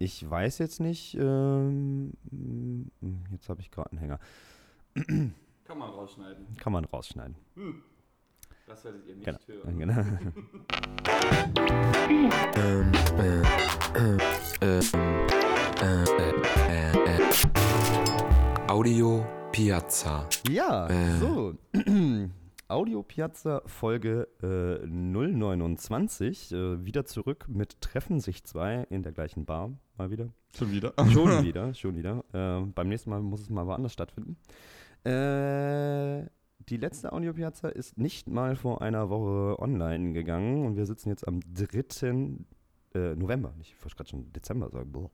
ich weiß jetzt nicht. Ähm, jetzt habe ich gerade einen Hänger. Kann man rausschneiden. Kann man rausschneiden. Hm. Das werdet ihr nicht Genau. hören. genau. ähm, äh, äh, äh, äh, äh, äh. Audio Piazza. Ja, Äh. so. Audio Piazza Folge äh, 029. Äh, wieder zurück mit Treffen sich zwei in der gleichen Bar. Mal wieder. Schon wieder? Schon wieder, schon wieder. Äh, beim nächsten Mal muss es mal woanders stattfinden. Äh, die letzte Audio Piazza ist nicht mal vor einer Woche online gegangen und wir sitzen jetzt am 3. Äh, November, nicht, ich wollte gerade schon Dezember sagen. Boah.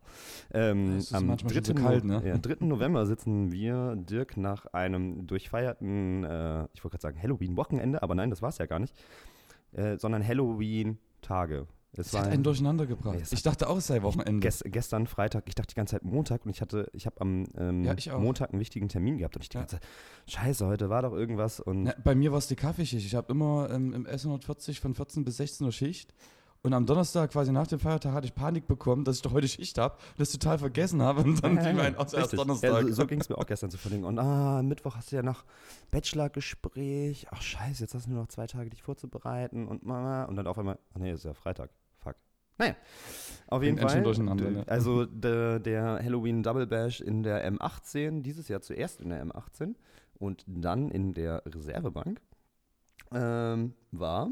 Ähm, Es ist am manchmal schon so 3. kalt, ne? Ja, 3. November sitzen wir, Dirk, nach einem durchfeierten, äh, ich wollte gerade sagen Halloween-Wochenende, aber nein, das war es ja gar nicht, äh, sondern Halloween-Tage. Es Es hat einen durcheinander gebracht. Ich dachte auch, es sei Wochenende. Gest, gestern Freitag, ich dachte die ganze Zeit Montag und ich hatte, ich habe am ähm, Ja, ich. Montag einen wichtigen Termin gehabt und ich die Ja. ganze Zeit, scheiße, heute war doch irgendwas und Na, bei mir war es die Kaffeeschicht. Ich habe immer ähm, im S140 von 14 bis 16 Uhr Schicht. Und am Donnerstag, quasi nach dem Feiertag, hatte ich Panik bekommen, dass ich doch heute Schicht habe und das total vergessen habe. Und dann fiel mir ein, aus erst. Donnerstag. Ja, so so ging es mir auch gestern zu verlegen. Und ah, Mittwoch hast du ja noch Bachelorgespräch. Ach scheiße, jetzt hast du nur noch zwei Tage, dich vorzubereiten und Mama. Und dann auf einmal, ach nee, ist ja Freitag. Fuck. Naja, auf jeden Ging ganz Fall. schön durcheinander, ne? Also der, der Halloween Double Bash in der M18, dieses Jahr zuerst in der M18 und dann in der Reservebank, ähm, war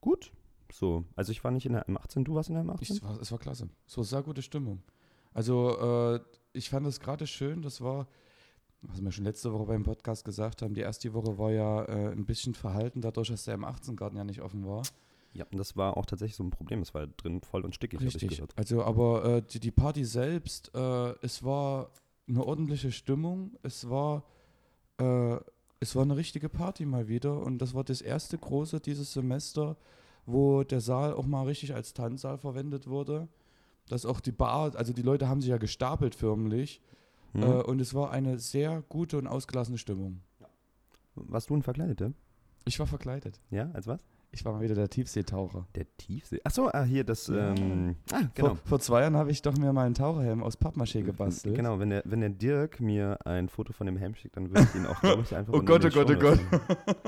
gut. So, also ich war nicht in der M18, du warst in der M18? Ich, es, war, es war klasse. War sehr gute Stimmung. Also, äh, ich fand es gerade schön. Das war, was wir schon letzte Woche beim Podcast gesagt haben, die erste Woche war ja äh, ein bisschen verhalten, dadurch, dass der M18-Garten ja nicht offen war. Ja, und das war auch tatsächlich so ein Problem. Es war drin voll und stickig, hab ich gehört. Also, aber äh, die, die Party selbst, äh, es war eine ordentliche Stimmung. Es war, äh, es war eine richtige Party mal wieder. Und das war das erste große dieses Semester, wo der Saal auch mal richtig als Tanzsaal verwendet wurde. Dass auch die Bar, also die Leute haben sich ja gestapelt förmlich. Hm? Äh, und es war eine sehr gute und ausgelassene Stimmung. Warst du ein Verkleideter? Ich war verkleidet. Ja, als was? Ich war mal wieder der Tiefseetaucher. Der Tiefsee. Achso, ah, hier das. Ähm, ah, genau. Vor, vor zwei Jahren habe ich doch mir mal einen Taucherhelm aus Pappmaché gebastelt. Genau, wenn der, wenn der Dirk mir ein Foto von dem Helm schickt, dann würde ich ihn auch, glaube ich, einfach Oh Gott, oh Gott, oh Shownotes-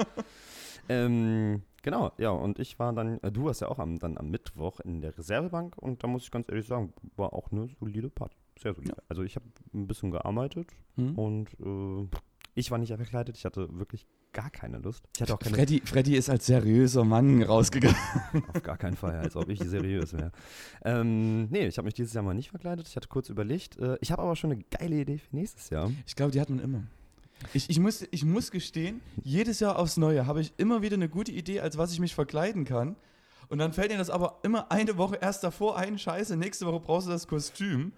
ähm, Genau, ja, und ich war dann, äh, du warst ja auch am, dann am Mittwoch in der Reservebank und da muss ich ganz ehrlich sagen, war auch eine solide Party. Sehr solide. Ja. Also ich habe ein bisschen gearbeitet Hm? und äh, ich war nicht verkleidet, ich hatte wirklich gar keine Lust. Ich hatte auch keine Freddy, Freddy ist als seriöser Mann rausgegangen. Auf gar keinen Fall, als ob ich seriös wäre. Ähm, nee, ich habe mich dieses Jahr mal nicht verkleidet. Ich hatte kurz überlegt. Äh, ich habe aber schon eine geile Idee für nächstes Jahr. Ich glaube, die hat man immer. Ich, ich, muss, ich muss gestehen, jedes Jahr aufs Neue habe ich immer wieder eine gute Idee, als was ich mich verkleiden kann. Und dann fällt dir das aber immer eine Woche erst davor ein, scheiße, nächste Woche brauchst du das Kostüm.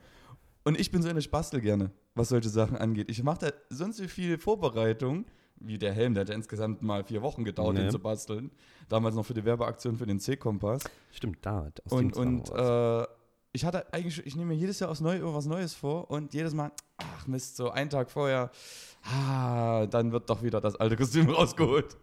Und ich bin so eine Spastel gerne, was solche Sachen angeht. Ich mache da sonst wie viel Vorbereitung, wie der Helm, der hat ja insgesamt mal vier Wochen gedauert, Nee. den zu basteln. Damals noch für die Werbeaktion für den C-Kompass. Stimmt, da. Aus Und, und äh, ich hatte eigentlich, ich nehme mir jedes Jahr Neue immer was Neues vor und jedes Mal, ach Mist, so einen Tag vorher, ah, dann wird doch wieder das alte Kostüm rausgeholt.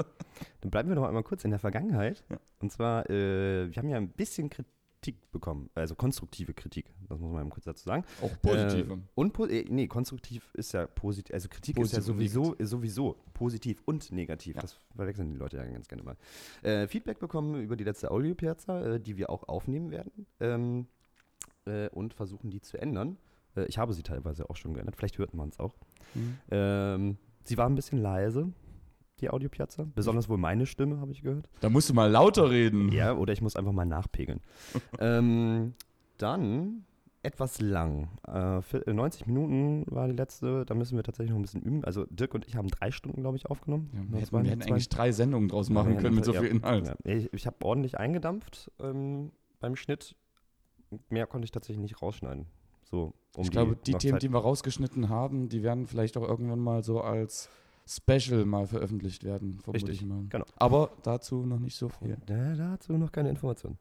Dann bleiben wir noch einmal kurz in der Vergangenheit. Ja. Und zwar, äh, wir haben ja ein bisschen Kritik bekommen. Also konstruktive Kritik, das muss man eben kurz dazu sagen. Auch positive. Äh, und po äh, nee, konstruktiv ist ja positiv. Also Kritik Positiv ist ja sowieso, sowieso positiv und negativ. Ja. Das verwechseln die Leute ja ganz gerne mal. Äh, Feedback bekommen über die letzte Audio-Piazza, äh, die wir auch aufnehmen werden. Ähm, äh, und versuchen, die zu ändern. Äh, ich habe sie teilweise auch schon geändert. Vielleicht hört man es auch. Hm. Ähm, sie war ein bisschen leise, die Audio-Piazza. Besonders wohl meine Stimme, habe ich gehört. Da musst du mal lauter reden. Ja, oder ich muss einfach mal nachpegeln. ähm, dann etwas lang. Äh, für- äh, 90 Minuten war die letzte. Da müssen wir tatsächlich noch ein bisschen üben. Also Dirk und ich haben drei Stunden, glaube ich, aufgenommen. Ja, wir hätten, wir hätten eigentlich drei Sendungen draus machen Ja, können mit so ja, viel Inhalt. Ja. Ich, ich habe ordentlich eingedampft ähm, beim Schnitt. Mehr konnte ich tatsächlich nicht rausschneiden. So, um ich glaube, die Themen, Zeit- die wir rausgeschnitten haben, die werden vielleicht auch irgendwann mal so als Special mal veröffentlicht werden, vermute Richtig, ich mal. genau. Aber dazu noch nicht so viel. Da, dazu noch keine Informationen.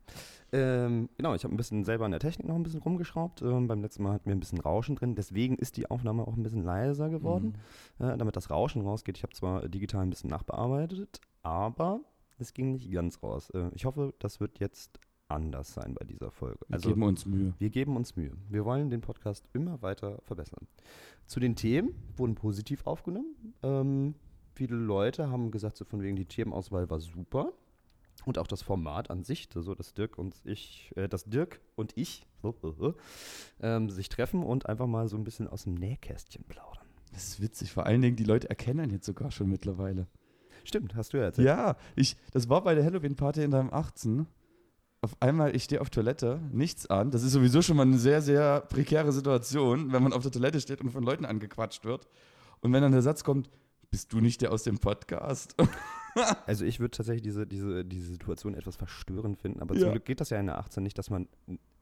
Ähm, genau, ich habe ein bisschen selber an der Technik noch ein bisschen rumgeschraubt. Ähm, beim letzten Mal hatten wir ein bisschen Rauschen drin. Deswegen ist die Aufnahme auch ein bisschen leiser geworden, Mhm. äh, damit das Rauschen rausgeht. Ich habe zwar digital ein bisschen nachbearbeitet, aber es ging nicht ganz raus. Äh, ich hoffe, das wird jetzt anders sein bei dieser Folge. Wir Also geben uns Mühe. wir geben uns Mühe. Wir wollen den Podcast immer weiter verbessern. Zu den Themen wurden positiv aufgenommen. Ähm, viele Leute haben gesagt, so von wegen die Themenauswahl war super. Und auch das Format an sich, so dass Dirk und ich, äh, dass Dirk und ich ähm, sich treffen und einfach mal so ein bisschen aus dem Nähkästchen plaudern. Das ist witzig. Vor allen Dingen, die Leute erkennen jetzt sogar schon mittlerweile. Stimmt, hast du ja erzählt. Ja, ich, das war bei der Halloween-Party in deinem 18. Auf einmal, ich stehe auf Toilette, nichts an. Das ist sowieso schon mal eine sehr, sehr prekäre Situation, wenn man auf der Toilette steht und von Leuten angequatscht wird. Und wenn dann der Satz kommt, bist du nicht der aus dem Podcast? Also ich würde tatsächlich diese, diese, diese Situation etwas verstörend finden, aber Ja. zum Glück geht das ja in der 18 nicht, dass man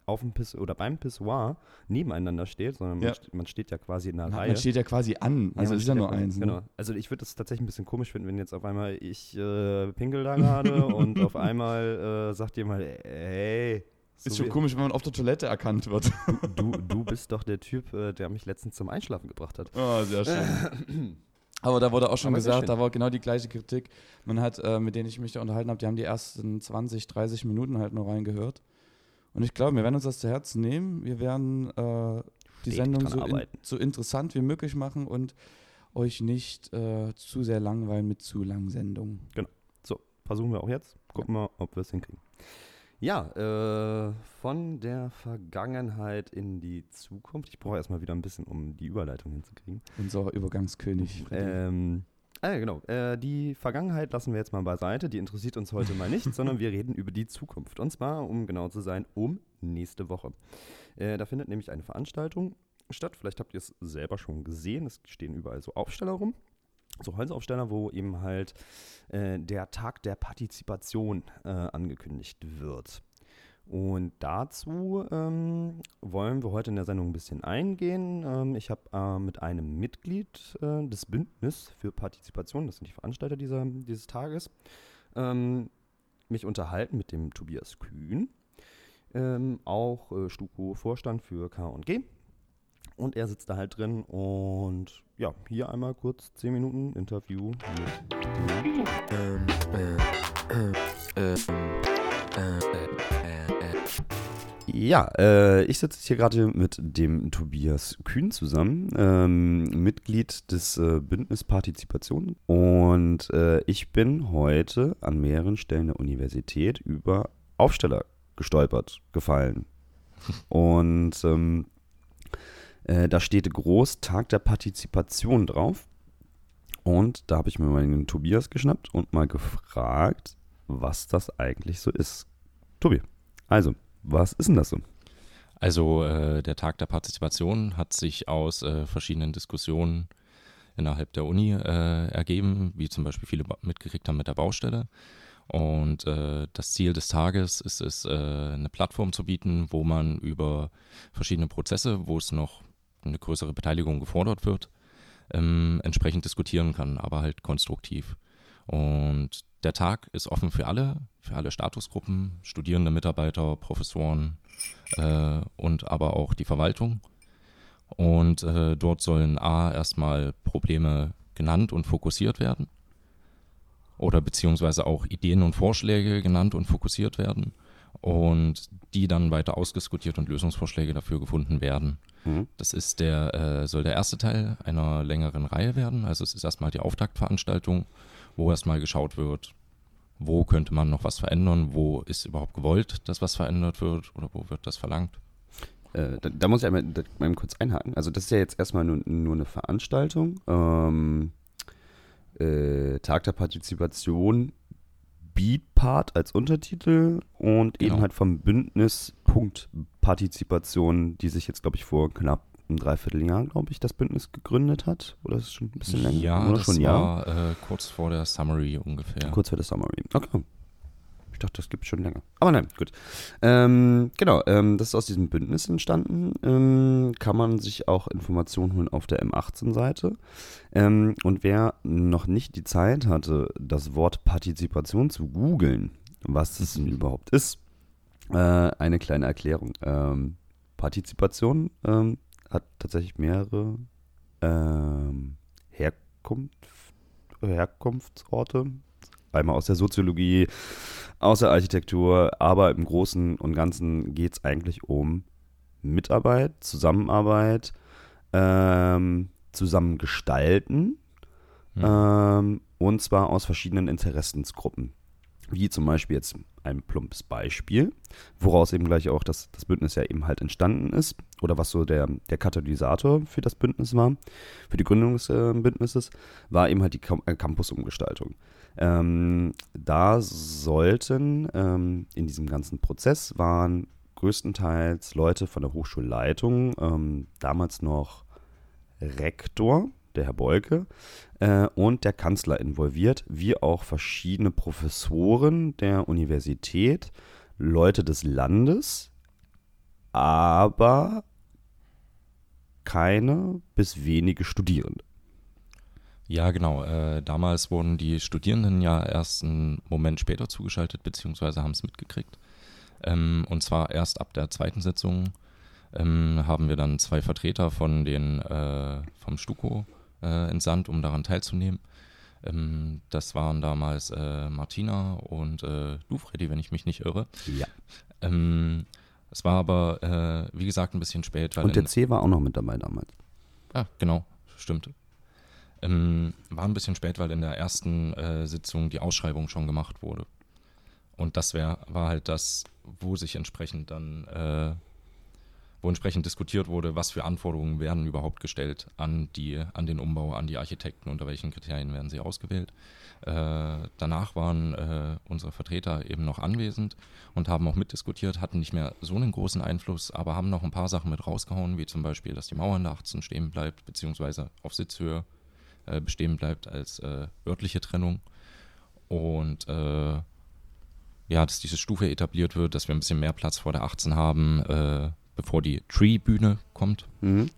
auf dem Piss oder beim Pissoir nebeneinander steht, sondern man, Ja. st man steht ja quasi in einer Na, Reihe. man steht ja quasi an. Also man es ist ja nur eins. Ne? Genau. Also ich würde das tatsächlich ein bisschen komisch finden, wenn jetzt auf einmal ich äh, pinkel da gerade und auf einmal äh, sagt jemand, hey, so Ist schon komisch, wenn man auf der Toilette erkannt wird. du, du bist doch der Typ, äh, der mich letztens zum Einschlafen gebracht hat. Oh, sehr schön. Aber da wurde auch schon Aber gesagt, da war genau die gleiche Kritik. Man hat, äh, mit denen ich mich da unterhalten habe, die haben die ersten 20, 30 Minuten halt nur reingehört. Und ich glaube, wir werden uns das zu Herzen nehmen. Wir werden äh, die Sendung so, in, so interessant wie möglich machen und euch nicht äh, zu sehr langweilen mit zu langen Sendungen. So, versuchen wir auch jetzt. Gucken wir, ob wir es hinkriegen. Ja, äh, von der Vergangenheit in die Zukunft. Ich brauche erstmal wieder ein bisschen, um die Überleitung hinzukriegen. Unser Übergangskönig. Ähm, ah, ja, genau. Äh, die Vergangenheit lassen wir jetzt mal beiseite. Die interessiert uns heute mal nicht, sondern wir reden über die Zukunft. Und zwar, um genau zu sein, um nächste Woche. Äh, da findet nämlich eine Veranstaltung statt. Vielleicht habt ihr es selber schon gesehen. Es stehen überall so Aufsteller rum. So Holzaufsteller, wo eben halt äh, der Tag der Partizipation äh, angekündigt wird. Und dazu ähm, wollen wir heute in der Sendung ein bisschen eingehen. Ähm, ich habe äh, mit einem Mitglied äh, des Bündnis für Partizipation, das sind die Veranstalter dieser, dieses Tages, ähm, mich unterhalten mit dem Tobias Kühn, ähm, auch äh, Stuko-Vorstand für K&G. Und er sitzt da halt drin und ja, hier einmal kurz 10 Minuten Interview mit dem Ähm, äh, äh, ähm, äh, äh, äh, Ja, äh, ich sitze hier gerade mit dem Tobias Kühn zusammen, ähm, Mitglied des äh, Bündnis Partizipation. Und äh, ich bin heute an mehreren Stellen der Universität über Aufsteller gestolpert, gefallen. Und ähm, äh, da steht groß Tag der Partizipation drauf. Und da habe ich mir mal den Tobias geschnappt und mal gefragt, was das eigentlich so ist. Tobi, also, was ist denn das so? Also äh, der Tag der Partizipation hat sich aus äh, verschiedenen Diskussionen innerhalb der Uni äh, ergeben, wie zum Beispiel viele mitgekriegt haben mit der Baustelle. Und äh, das Ziel des Tages ist es, äh, eine Plattform zu bieten, wo man über verschiedene Prozesse, wo es noch eine größere Beteiligung gefordert wird, ähm, entsprechend diskutieren kann, aber halt konstruktiv. Und der Tag ist offen für alle, für alle Statusgruppen, Studierende, Mitarbeiter, Professoren, äh, und aber auch die Verwaltung. Und äh, dort sollen A erstmal Probleme genannt und fokussiert werden oder beziehungsweise auch Ideen und Vorschläge genannt und fokussiert werden und die dann weiter ausdiskutiert und Lösungsvorschläge dafür gefunden werden. Mhm. Das ist der, äh, soll der erste Teil einer längeren Reihe werden. Also es ist erstmal die Auftaktveranstaltung, wo erstmal geschaut wird, wo könnte man noch was verändern, wo ist überhaupt gewollt, dass was verändert wird oder wo wird das verlangt. Äh, da, da muss ich einmal, da, einmal kurz einhaken. Also das ist ja jetzt erstmal nur, nur eine Veranstaltung. Ähm, äh, Tag der Partizipation, Beatpart als Untertitel und eben Genau. halt vom Bündnis Punkt Partizipation, die sich jetzt, glaube ich, vor knapp einem Dreivierteljahr, glaube ich, das Bündnis gegründet hat. Oder ist es schon ein bisschen länger? Ja, Oder das schon war äh, kurz vor der Summary ungefähr. Kurz vor der Summary. Okay. Ich dachte, das gibt es schon länger. Aber nein, gut. Ähm, genau, ähm, das ist aus diesem Bündnis entstanden. Ähm, kann man sich auch Informationen holen auf der M18-Seite. Ähm, und wer noch nicht die Zeit hatte, das Wort Partizipation zu googeln, was es denn überhaupt ist, äh, eine kleine Erklärung. Ähm, Partizipation ähm, hat tatsächlich mehrere ähm, Herkunft, Herkunftsorte, einmal aus der Soziologie, aus der Architektur, aber im Großen und Ganzen geht es eigentlich um Mitarbeit, Zusammenarbeit, ähm, zusammengestalten Mhm. ähm, und zwar aus verschiedenen Interessensgruppen. Wie zum Beispiel jetzt ein plumpes Beispiel, woraus eben gleich auch das, das Bündnis ja eben halt entstanden ist oder was so der, der Katalysator für das Bündnis war, für die Gründung des äh, Bündnisses, war eben halt die äh, Campusumgestaltung. Ähm, da sollten ähm, in diesem ganzen Prozess waren größtenteils Leute von der Hochschulleitung, ähm, damals noch Rektor, der Herr Bolke, äh, und der Kanzler involviert, wie auch verschiedene Professoren der Universität, Leute des Landes, aber keine bis wenige Studierende. Ja, genau. Äh, damals wurden die Studierenden ja erst einen Moment später zugeschaltet, beziehungsweise haben es mitgekriegt. Ähm, und zwar erst ab der zweiten Sitzung ähm, haben wir dann zwei Vertreter von den, äh, vom Stuko äh, entsandt, um daran teilzunehmen. Ähm, das waren damals äh, Martina und äh, du, Freddy, wenn ich mich nicht irre. Ja. Ähm, es war aber, äh, wie gesagt, ein bisschen spät. Und der in- C war auch noch mit dabei damals. Ah, genau, stimmt. Ähm, war ein bisschen spät, weil in der ersten äh, Sitzung die Ausschreibung schon gemacht wurde. Und das wär, war halt das, wo sich entsprechend dann, äh, wo entsprechend diskutiert wurde, was für Anforderungen werden überhaupt gestellt an die, an den Umbau, an die Architekten, unter welchen Kriterien werden sie ausgewählt. Äh, danach waren äh, unsere Vertreter eben noch anwesend und haben auch mitdiskutiert, hatten nicht mehr so einen großen Einfluss, aber haben noch ein paar Sachen mit rausgehauen, wie zum Beispiel, dass die Mauer der 18 stehen bleibt, beziehungsweise auf Sitzhöhe äh, bestehen bleibt als äh, örtliche Trennung. Und äh, ja, dass diese Stufe etabliert wird, dass wir ein bisschen mehr Platz vor der 18 haben, äh, bevor die Tree-Bühne kommt. Mhm.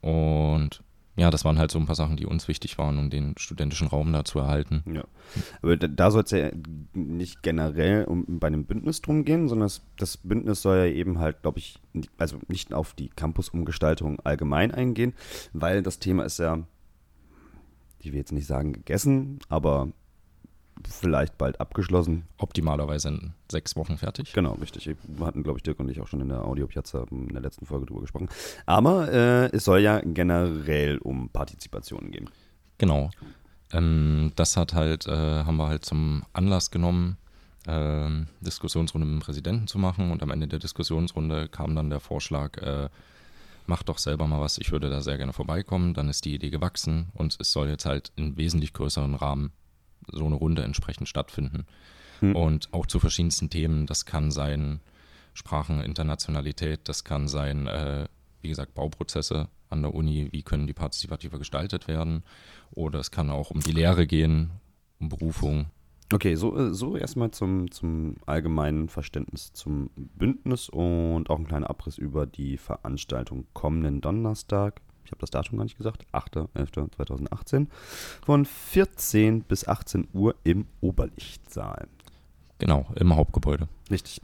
Und ja, das waren halt so ein paar Sachen, die uns wichtig waren, um den studentischen Raum da zu erhalten. Ja. Aber da, da soll es ja nicht generell um, bei einem Bündnis drum gehen, sondern das, das Bündnis soll ja eben halt, glaube ich, also nicht auf die Campusumgestaltung allgemein eingehen, weil das Thema ist ja, ich will jetzt nicht sagen gegessen, aber vielleicht bald abgeschlossen. Optimalerweise in sechs Wochen fertig. Genau, richtig. Wir hatten, glaube ich, Dirk und ich auch schon in der Audiopiazza in der letzten Folge drüber gesprochen. Aber äh, es soll ja generell um Partizipation gehen. Genau. Ähm, das hat halt, äh, haben wir halt zum Anlass genommen, ähm, Diskussionsrunde mit dem Präsidenten zu machen und am Ende der Diskussionsrunde kam dann der Vorschlag, äh, mach doch selber mal was, ich würde da sehr gerne vorbeikommen. Dann ist die Idee gewachsen und es soll jetzt halt in wesentlich größeren Rahmen so eine Runde entsprechend stattfinden. Hm. Und auch zu verschiedensten Themen, das kann sein Sprachen, Internationalität, das kann sein, äh, wie gesagt, Bauprozesse an der Uni, wie können die partizipativer gestaltet werden. Oder es kann auch um die Lehre gehen, um Berufung. Okay, so, äh, so erstmal zum, zum allgemeinen Verständnis zum Bündnis und auch ein kleiner Abriss über die Veranstaltung kommenden Donnerstag. Ich habe das Datum gar nicht gesagt, 8.11.2018 von 14 bis 18 Uhr im Oberlichtsaal. Genau, im Hauptgebäude. Richtig.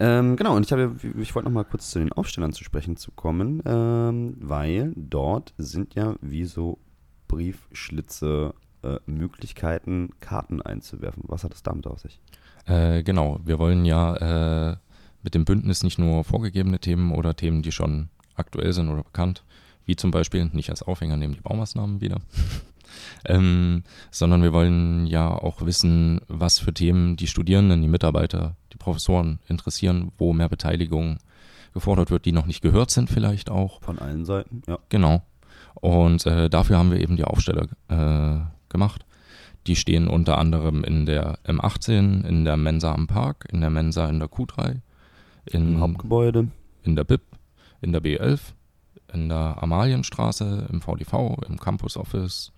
Ähm, genau, und ich, habe, ich wollte noch mal kurz zu den Aufstellern zu sprechen zu kommen, ähm, weil dort sind ja wie so Briefschlitze äh, Möglichkeiten, Karten einzuwerfen. Was hat es damit auf sich? Äh, genau, wir wollen ja äh, mit dem Bündnis nicht nur vorgegebene Themen oder Themen, die schon aktuell sind oder bekannt, wie zum Beispiel, nicht als Aufhänger nehmen die Baumaßnahmen wieder, ähm, sondern wir wollen ja auch wissen, was für Themen die Studierenden, die Mitarbeiter, die Professoren interessieren, wo mehr Beteiligung gefordert wird, die noch nicht gehört sind vielleicht auch. Von allen Seiten, ja. Genau. Und äh, dafür haben wir eben die Aufsteller äh, gemacht. Die stehen unter anderem in der M18, in der Mensa am Park, in der Mensa in der Q3, Im in, Hauptgebäude. in der BIP, in der B11, in der Amalienstraße, im VDV, im Campus Office.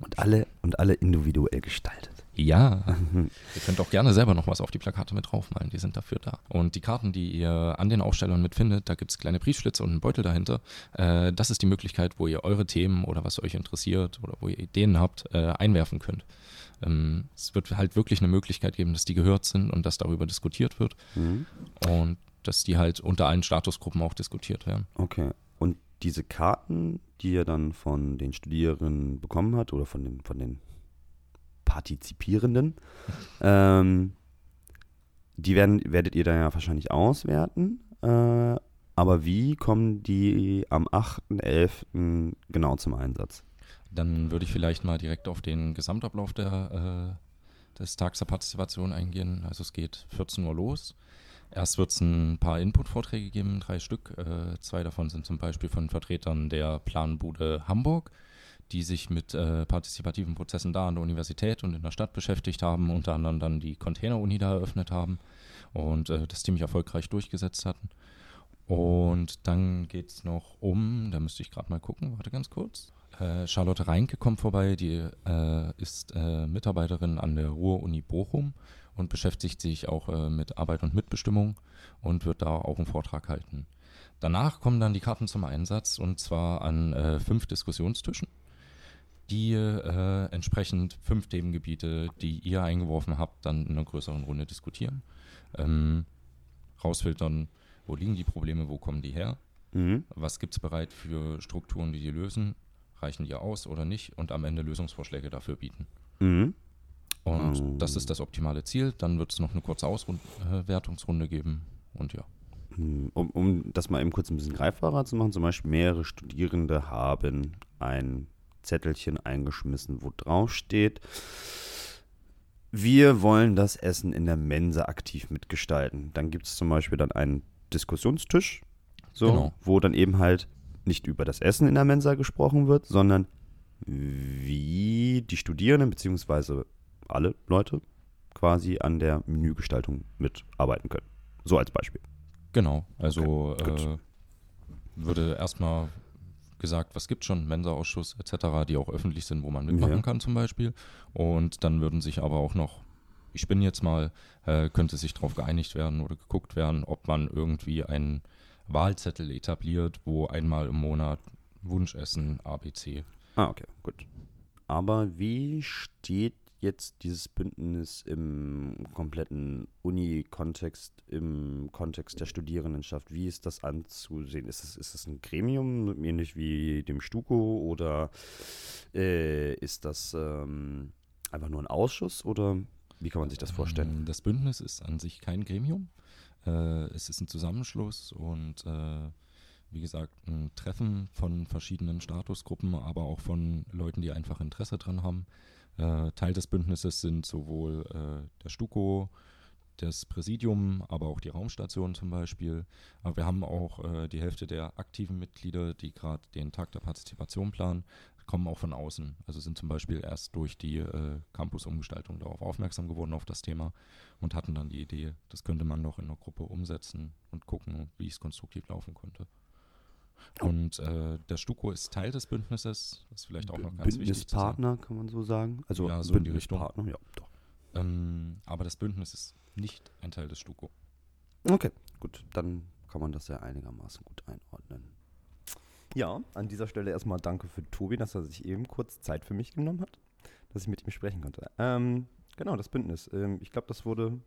Und alle, und alle individuell gestaltet. Ja, ihr könnt auch gerne selber noch was auf die Plakate mit draufmalen, die sind dafür da. Und die Karten, die ihr an den Ausstellern mitfindet, da gibt es kleine Briefschlitze und einen Beutel dahinter. Äh, das ist die Möglichkeit, wo ihr eure Themen oder was euch interessiert oder wo ihr Ideen habt, äh, einwerfen könnt. Ähm, es wird halt wirklich eine Möglichkeit geben, dass die gehört sind und dass darüber diskutiert wird Mhm. und dass die halt unter allen Statusgruppen auch diskutiert werden. Okay. Diese Karten, die ihr dann von den Studierenden bekommen hat oder von den, von den Partizipierenden. ähm, die werden, werdet ihr dann ja wahrscheinlich auswerten. Äh, aber wie kommen die am 8.11. genau zum Einsatz? Dann würde ich vielleicht mal direkt auf den Gesamtablauf der, äh, des Tags der Partizipation eingehen. Also es geht 14 Uhr los. Erst wird es ein paar Input-Vorträge geben, drei Stück. Äh, zwei davon sind zum Beispiel von Vertretern der Planbude Hamburg, die sich mit äh, partizipativen Prozessen da an der Universität und in der Stadt beschäftigt haben, unter anderem dann die Container-Uni da eröffnet haben und äh, das ziemlich erfolgreich durchgesetzt hatten. Und dann geht es noch um, da müsste ich gerade mal gucken, warte ganz kurz. Äh, Charlotte Reinke kommt vorbei, die äh, ist äh, Mitarbeiterin an der Ruhr-Uni Bochum und beschäftigt sich auch äh, mit Arbeit und Mitbestimmung und wird da auch einen Vortrag halten. Danach kommen dann die Karten zum Einsatz und zwar an äh, fünf Diskussionstischen, die äh, entsprechend fünf Themengebiete, die ihr eingeworfen habt, dann in einer größeren Runde diskutieren. Ähm, rausfiltern, wo liegen die Probleme, wo kommen die her, Mhm. was gibt es bereit für Strukturen, die die lösen, reichen die aus oder nicht und am Ende Lösungsvorschläge dafür bieten. Mhm. Und Oh. das ist das optimale Ziel. Dann wird es noch eine kurze Auswertungsrunde geben. Und ja. Hm, Um, um das mal eben kurz ein bisschen greifbarer zu machen, zum Beispiel mehrere Studierende haben ein Zettelchen eingeschmissen, wo drauf steht, wir wollen das Essen in der Mensa aktiv mitgestalten. Dann gibt es zum Beispiel dann einen Diskussionstisch, so, Genau. wo dann eben halt nicht über das Essen in der Mensa gesprochen wird, sondern wie die Studierenden beziehungsweise alle Leute quasi an der Menügestaltung mitarbeiten können. So als Beispiel. Genau. Also Okay, äh, würde erstmal gesagt, was gibt schon, Mensa-Ausschuss etc., die auch öffentlich sind, wo man mitmachen Ja. kann zum Beispiel. Und dann würden sich aber auch noch, ich bin jetzt mal, äh, könnte sich darauf geeinigt werden oder geguckt werden, ob man irgendwie einen Wahlzettel etabliert, wo einmal im Monat Wunschessen ABC. Ah, okay, gut. Aber wie steht jetzt dieses Bündnis im kompletten Uni-Kontext, im Kontext der Studierendenschaft? Wie ist das anzusehen? Ist es, ist es ein Gremium, ähnlich wie dem Stuko, oder äh, ist das ähm, einfach nur ein Ausschuss, oder wie kann man sich das vorstellen? Ähm, Das Bündnis ist an sich kein Gremium. Äh, es ist ein Zusammenschluss und äh, wie gesagt ein Treffen von verschiedenen Statusgruppen, aber auch von Leuten, die einfach Interesse dran haben. Äh, Teil des Bündnisses sind sowohl äh, der Stuko, das Präsidium, aber auch die Raumstation zum Beispiel. Aber wir haben auch äh, die Hälfte der aktiven Mitglieder, die gerade den Tag der Partizipation planen, kommen auch von außen. Also sind zum Beispiel erst durch die äh, Campus-Umgestaltung darauf aufmerksam geworden auf das Thema und hatten dann die Idee, das könnte man noch in einer Gruppe umsetzen und gucken, wie es konstruktiv laufen könnte. Und äh, der Stuko ist Teil des Bündnisses, das ist vielleicht auch noch ganz wichtig. Bündnispartner, kann man so sagen? Also Ja, so in die Richtung. Ja, doch. Ähm, aber das Bündnis ist nicht ein Teil des Stuko. Okay, gut, dann kann man das ja einigermaßen gut einordnen. Ja, an dieser Stelle erstmal danke für Tobi, dass er sich eben kurz Zeit für mich genommen hat, dass ich mit ihm sprechen konnte. Ähm, genau, das Bündnis. Ähm, ich glaube, das wurde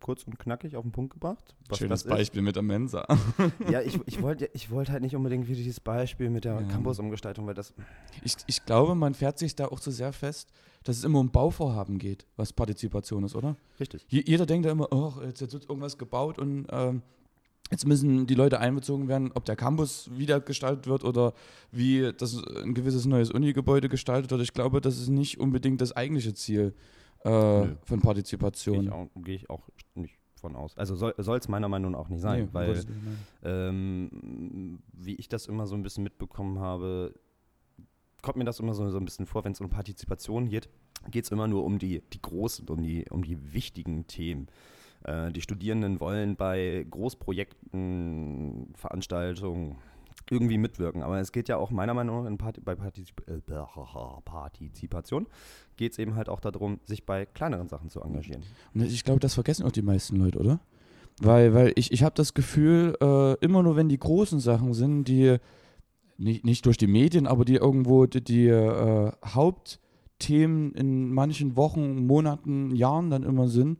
kurz und knackig auf den Punkt gebracht. Schönes das ist. Beispiel mit der Mensa. Ja, ich, ich wollte ich wollt halt nicht unbedingt wieder dieses Beispiel mit der Ja. Campusumgestaltung, weil das. Ich, ich glaube, man fährt sich da auch zu sehr fest, dass es immer um Bauvorhaben geht, was Partizipation ist, oder? Richtig. Je, jeder denkt ja immer, oh, jetzt, jetzt wird irgendwas gebaut und ähm, jetzt müssen die Leute einbezogen werden, ob der Campus wieder gestaltet wird oder wie das ein gewisses neues Uni-Gebäude gestaltet wird. Ich glaube, das ist nicht unbedingt das eigentliche Ziel äh, von Partizipation. gehe ich auch nicht von aus. Also soll es meiner Meinung nach auch nicht sein, Nee, weil. Nein. ähm, wie ich das immer so ein bisschen mitbekommen habe, kommt mir das immer so, so ein bisschen vor, wenn es um Partizipation geht, geht es immer nur um die, die großen, um die, um die wichtigen Themen. Äh, die Studierenden wollen bei Großprojekten, Veranstaltungen irgendwie mitwirken. Aber es geht ja auch meiner Meinung nach Parti bei Partizip äh, Partizipation geht es eben halt auch darum, sich bei kleineren Sachen zu engagieren. Und ich glaube, das vergessen auch die meisten Leute, oder? Weil, weil ich, ich habe das Gefühl, äh, immer nur wenn die großen Sachen sind, die nicht, nicht durch die Medien, aber die irgendwo die, die äh, Hauptthemen in manchen Wochen, Monaten, Jahren dann immer sind,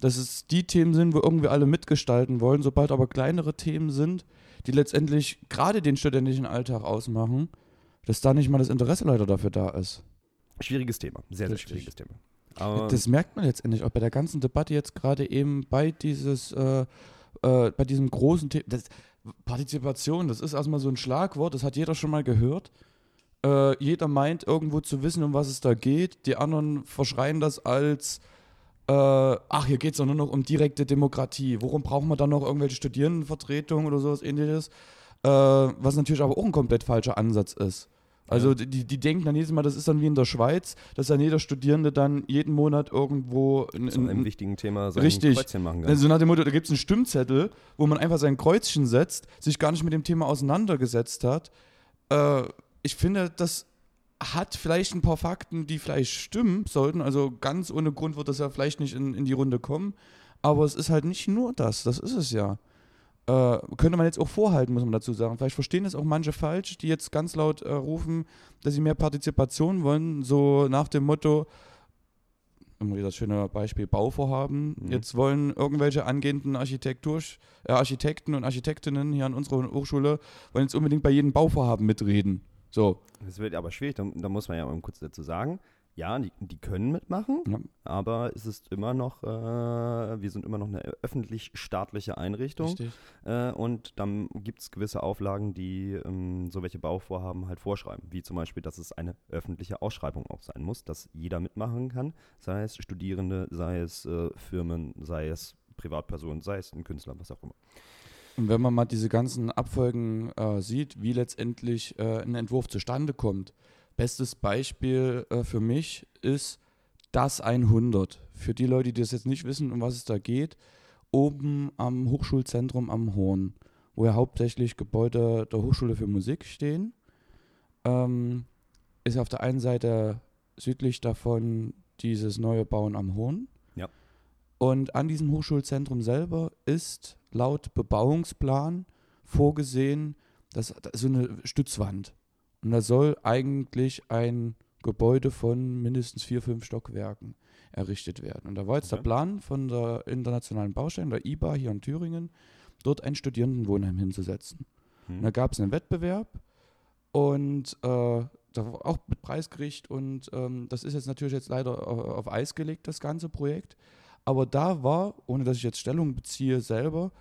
dass es die Themen sind, wo irgendwie alle mitgestalten wollen. Sobald aber kleinere Themen sind, die letztendlich gerade den studentischen Alltag ausmachen, dass da nicht mal das Interesse leider dafür da ist. Schwieriges Thema, sehr, sehr schwieriges Thema. Aber Das merkt man letztendlich auch bei der ganzen Debatte jetzt gerade eben bei dieses, äh, äh, bei diesem großen Thema. Das, Partizipation, das ist erstmal so ein Schlagwort, das hat jeder schon mal gehört. Äh, jeder meint irgendwo zu wissen, um was es da geht. Die anderen verschreien das als, äh, ach, hier geht es doch nur noch um direkte Demokratie. Worum brauchen wir dann noch irgendwelche Studierendenvertretungen oder sowas ähnliches? Äh, was natürlich aber auch ein komplett falscher Ansatz ist. Also Ja. die, die denken dann jedes Mal, das ist dann wie in der Schweiz, dass dann jeder Studierende dann jeden Monat irgendwo in, zu einem in, wichtigen Thema sein Richtig. Kreuzchen machen kann. also nach dem Motto, da gibt es einen Stimmzettel, wo man einfach sein Kreuzchen setzt, sich gar nicht mit dem Thema auseinandergesetzt hat. Äh, ich finde, das hat vielleicht ein paar Fakten, die vielleicht stimmen sollten. Also ganz ohne Grund wird das ja vielleicht nicht in, in die Runde kommen. Aber es ist halt nicht nur das, das ist es ja. Äh, könnte man jetzt auch vorhalten, muss man dazu sagen. Vielleicht verstehen es auch manche falsch, die jetzt ganz laut äh, rufen, dass sie mehr Partizipation wollen, so nach dem Motto, immer wieder das schöne Beispiel Bauvorhaben. Mhm. Jetzt wollen irgendwelche angehenden Architektur, äh, Architekten und Architektinnen hier an unserer Hochschule wollen jetzt unbedingt bei jedem Bauvorhaben mitreden. So, Das wird aber schwierig, da, da muss man ja mal kurz dazu sagen. Ja, die, die können mitmachen, Ja. aber es ist immer noch, äh, wir sind immer noch eine öffentlich-staatliche Einrichtung. richtig. Äh, und dann gibt es gewisse Auflagen, die ähm, so welche Bauvorhaben halt vorschreiben. Wie zum Beispiel, dass es eine öffentliche Ausschreibung auch sein muss, dass jeder mitmachen kann, sei es Studierende, sei es äh, Firmen, sei es Privatpersonen, sei es ein Künstler, was auch immer. Und wenn man mal diese ganzen Abfolgen äh, sieht, wie letztendlich äh, ein Entwurf zustande kommt, bestes Beispiel äh, für mich ist das 100. Für die Leute, die das jetzt nicht wissen, um was es da geht, oben am Hochschulzentrum am Horn, wo ja hauptsächlich Gebäude der Hochschule für Musik stehen, ähm, ist auf der einen Seite südlich davon dieses neue Bauen am Horn. Und an diesem Hochschulzentrum selber ist laut Bebauungsplan vorgesehen, dass da so eine Stützwand. Und da soll eigentlich ein Gebäude von mindestens vier, fünf Stockwerken errichtet werden. Und da war jetzt der Okay. Plan von der internationalen Baustelle, der IBA hier in Thüringen, dort ein Studierendenwohnheim hinzusetzen. Hm. Und da gab es einen Wettbewerb und äh, da war auch mit Preisgericht und ähm, das ist jetzt natürlich jetzt leider auf, auf Eis gelegt, das ganze Projekt. Aber da war, ohne dass ich jetzt Stellung beziehe selber,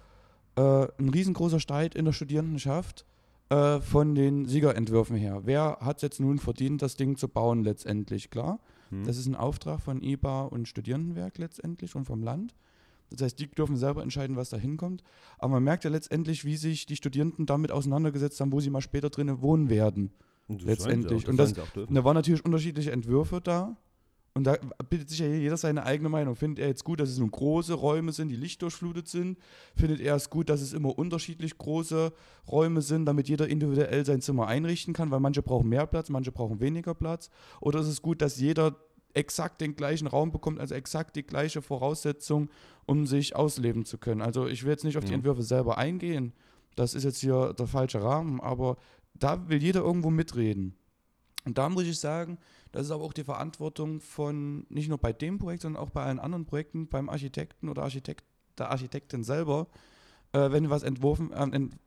äh, ein riesengroßer Streit in der Studierendenschaft äh, von den Siegerentwürfen her. Wer hat es jetzt nun verdient, das Ding zu bauen letztendlich? Klar, Hm. das ist ein Auftrag von IBA und Studierendenwerk letztendlich und vom Land. Das heißt, die dürfen selber entscheiden, was da hinkommt. Aber man merkt ja letztendlich, wie sich die Studierenden damit auseinandergesetzt haben, wo sie mal später drinnen wohnen werden. Und das letztendlich. Auch, Und das da waren natürlich unterschiedliche Entwürfe da. Und da bildet sich ja jeder seine eigene Meinung. Findet er jetzt gut, dass es nun große Räume sind, die lichtdurchflutet sind? Findet er es gut, dass es immer unterschiedlich große Räume sind, damit jeder individuell sein Zimmer einrichten kann? Weil manche brauchen mehr Platz, manche brauchen weniger Platz. Oder ist es gut, dass jeder exakt den gleichen Raum bekommt, also exakt die gleiche Voraussetzung, um sich ausleben zu können? Also ich will jetzt nicht auf die Mhm. Entwürfe selber eingehen. Das ist jetzt hier der falsche Rahmen, aber da will jeder irgendwo mitreden. Und da muss ich sagen, das ist aber auch die Verantwortung von nicht nur bei dem Projekt, sondern auch bei allen anderen Projekten, beim Architekten oder Architekt, der Architektin selber, äh, wenn was entworfen, äh, ent,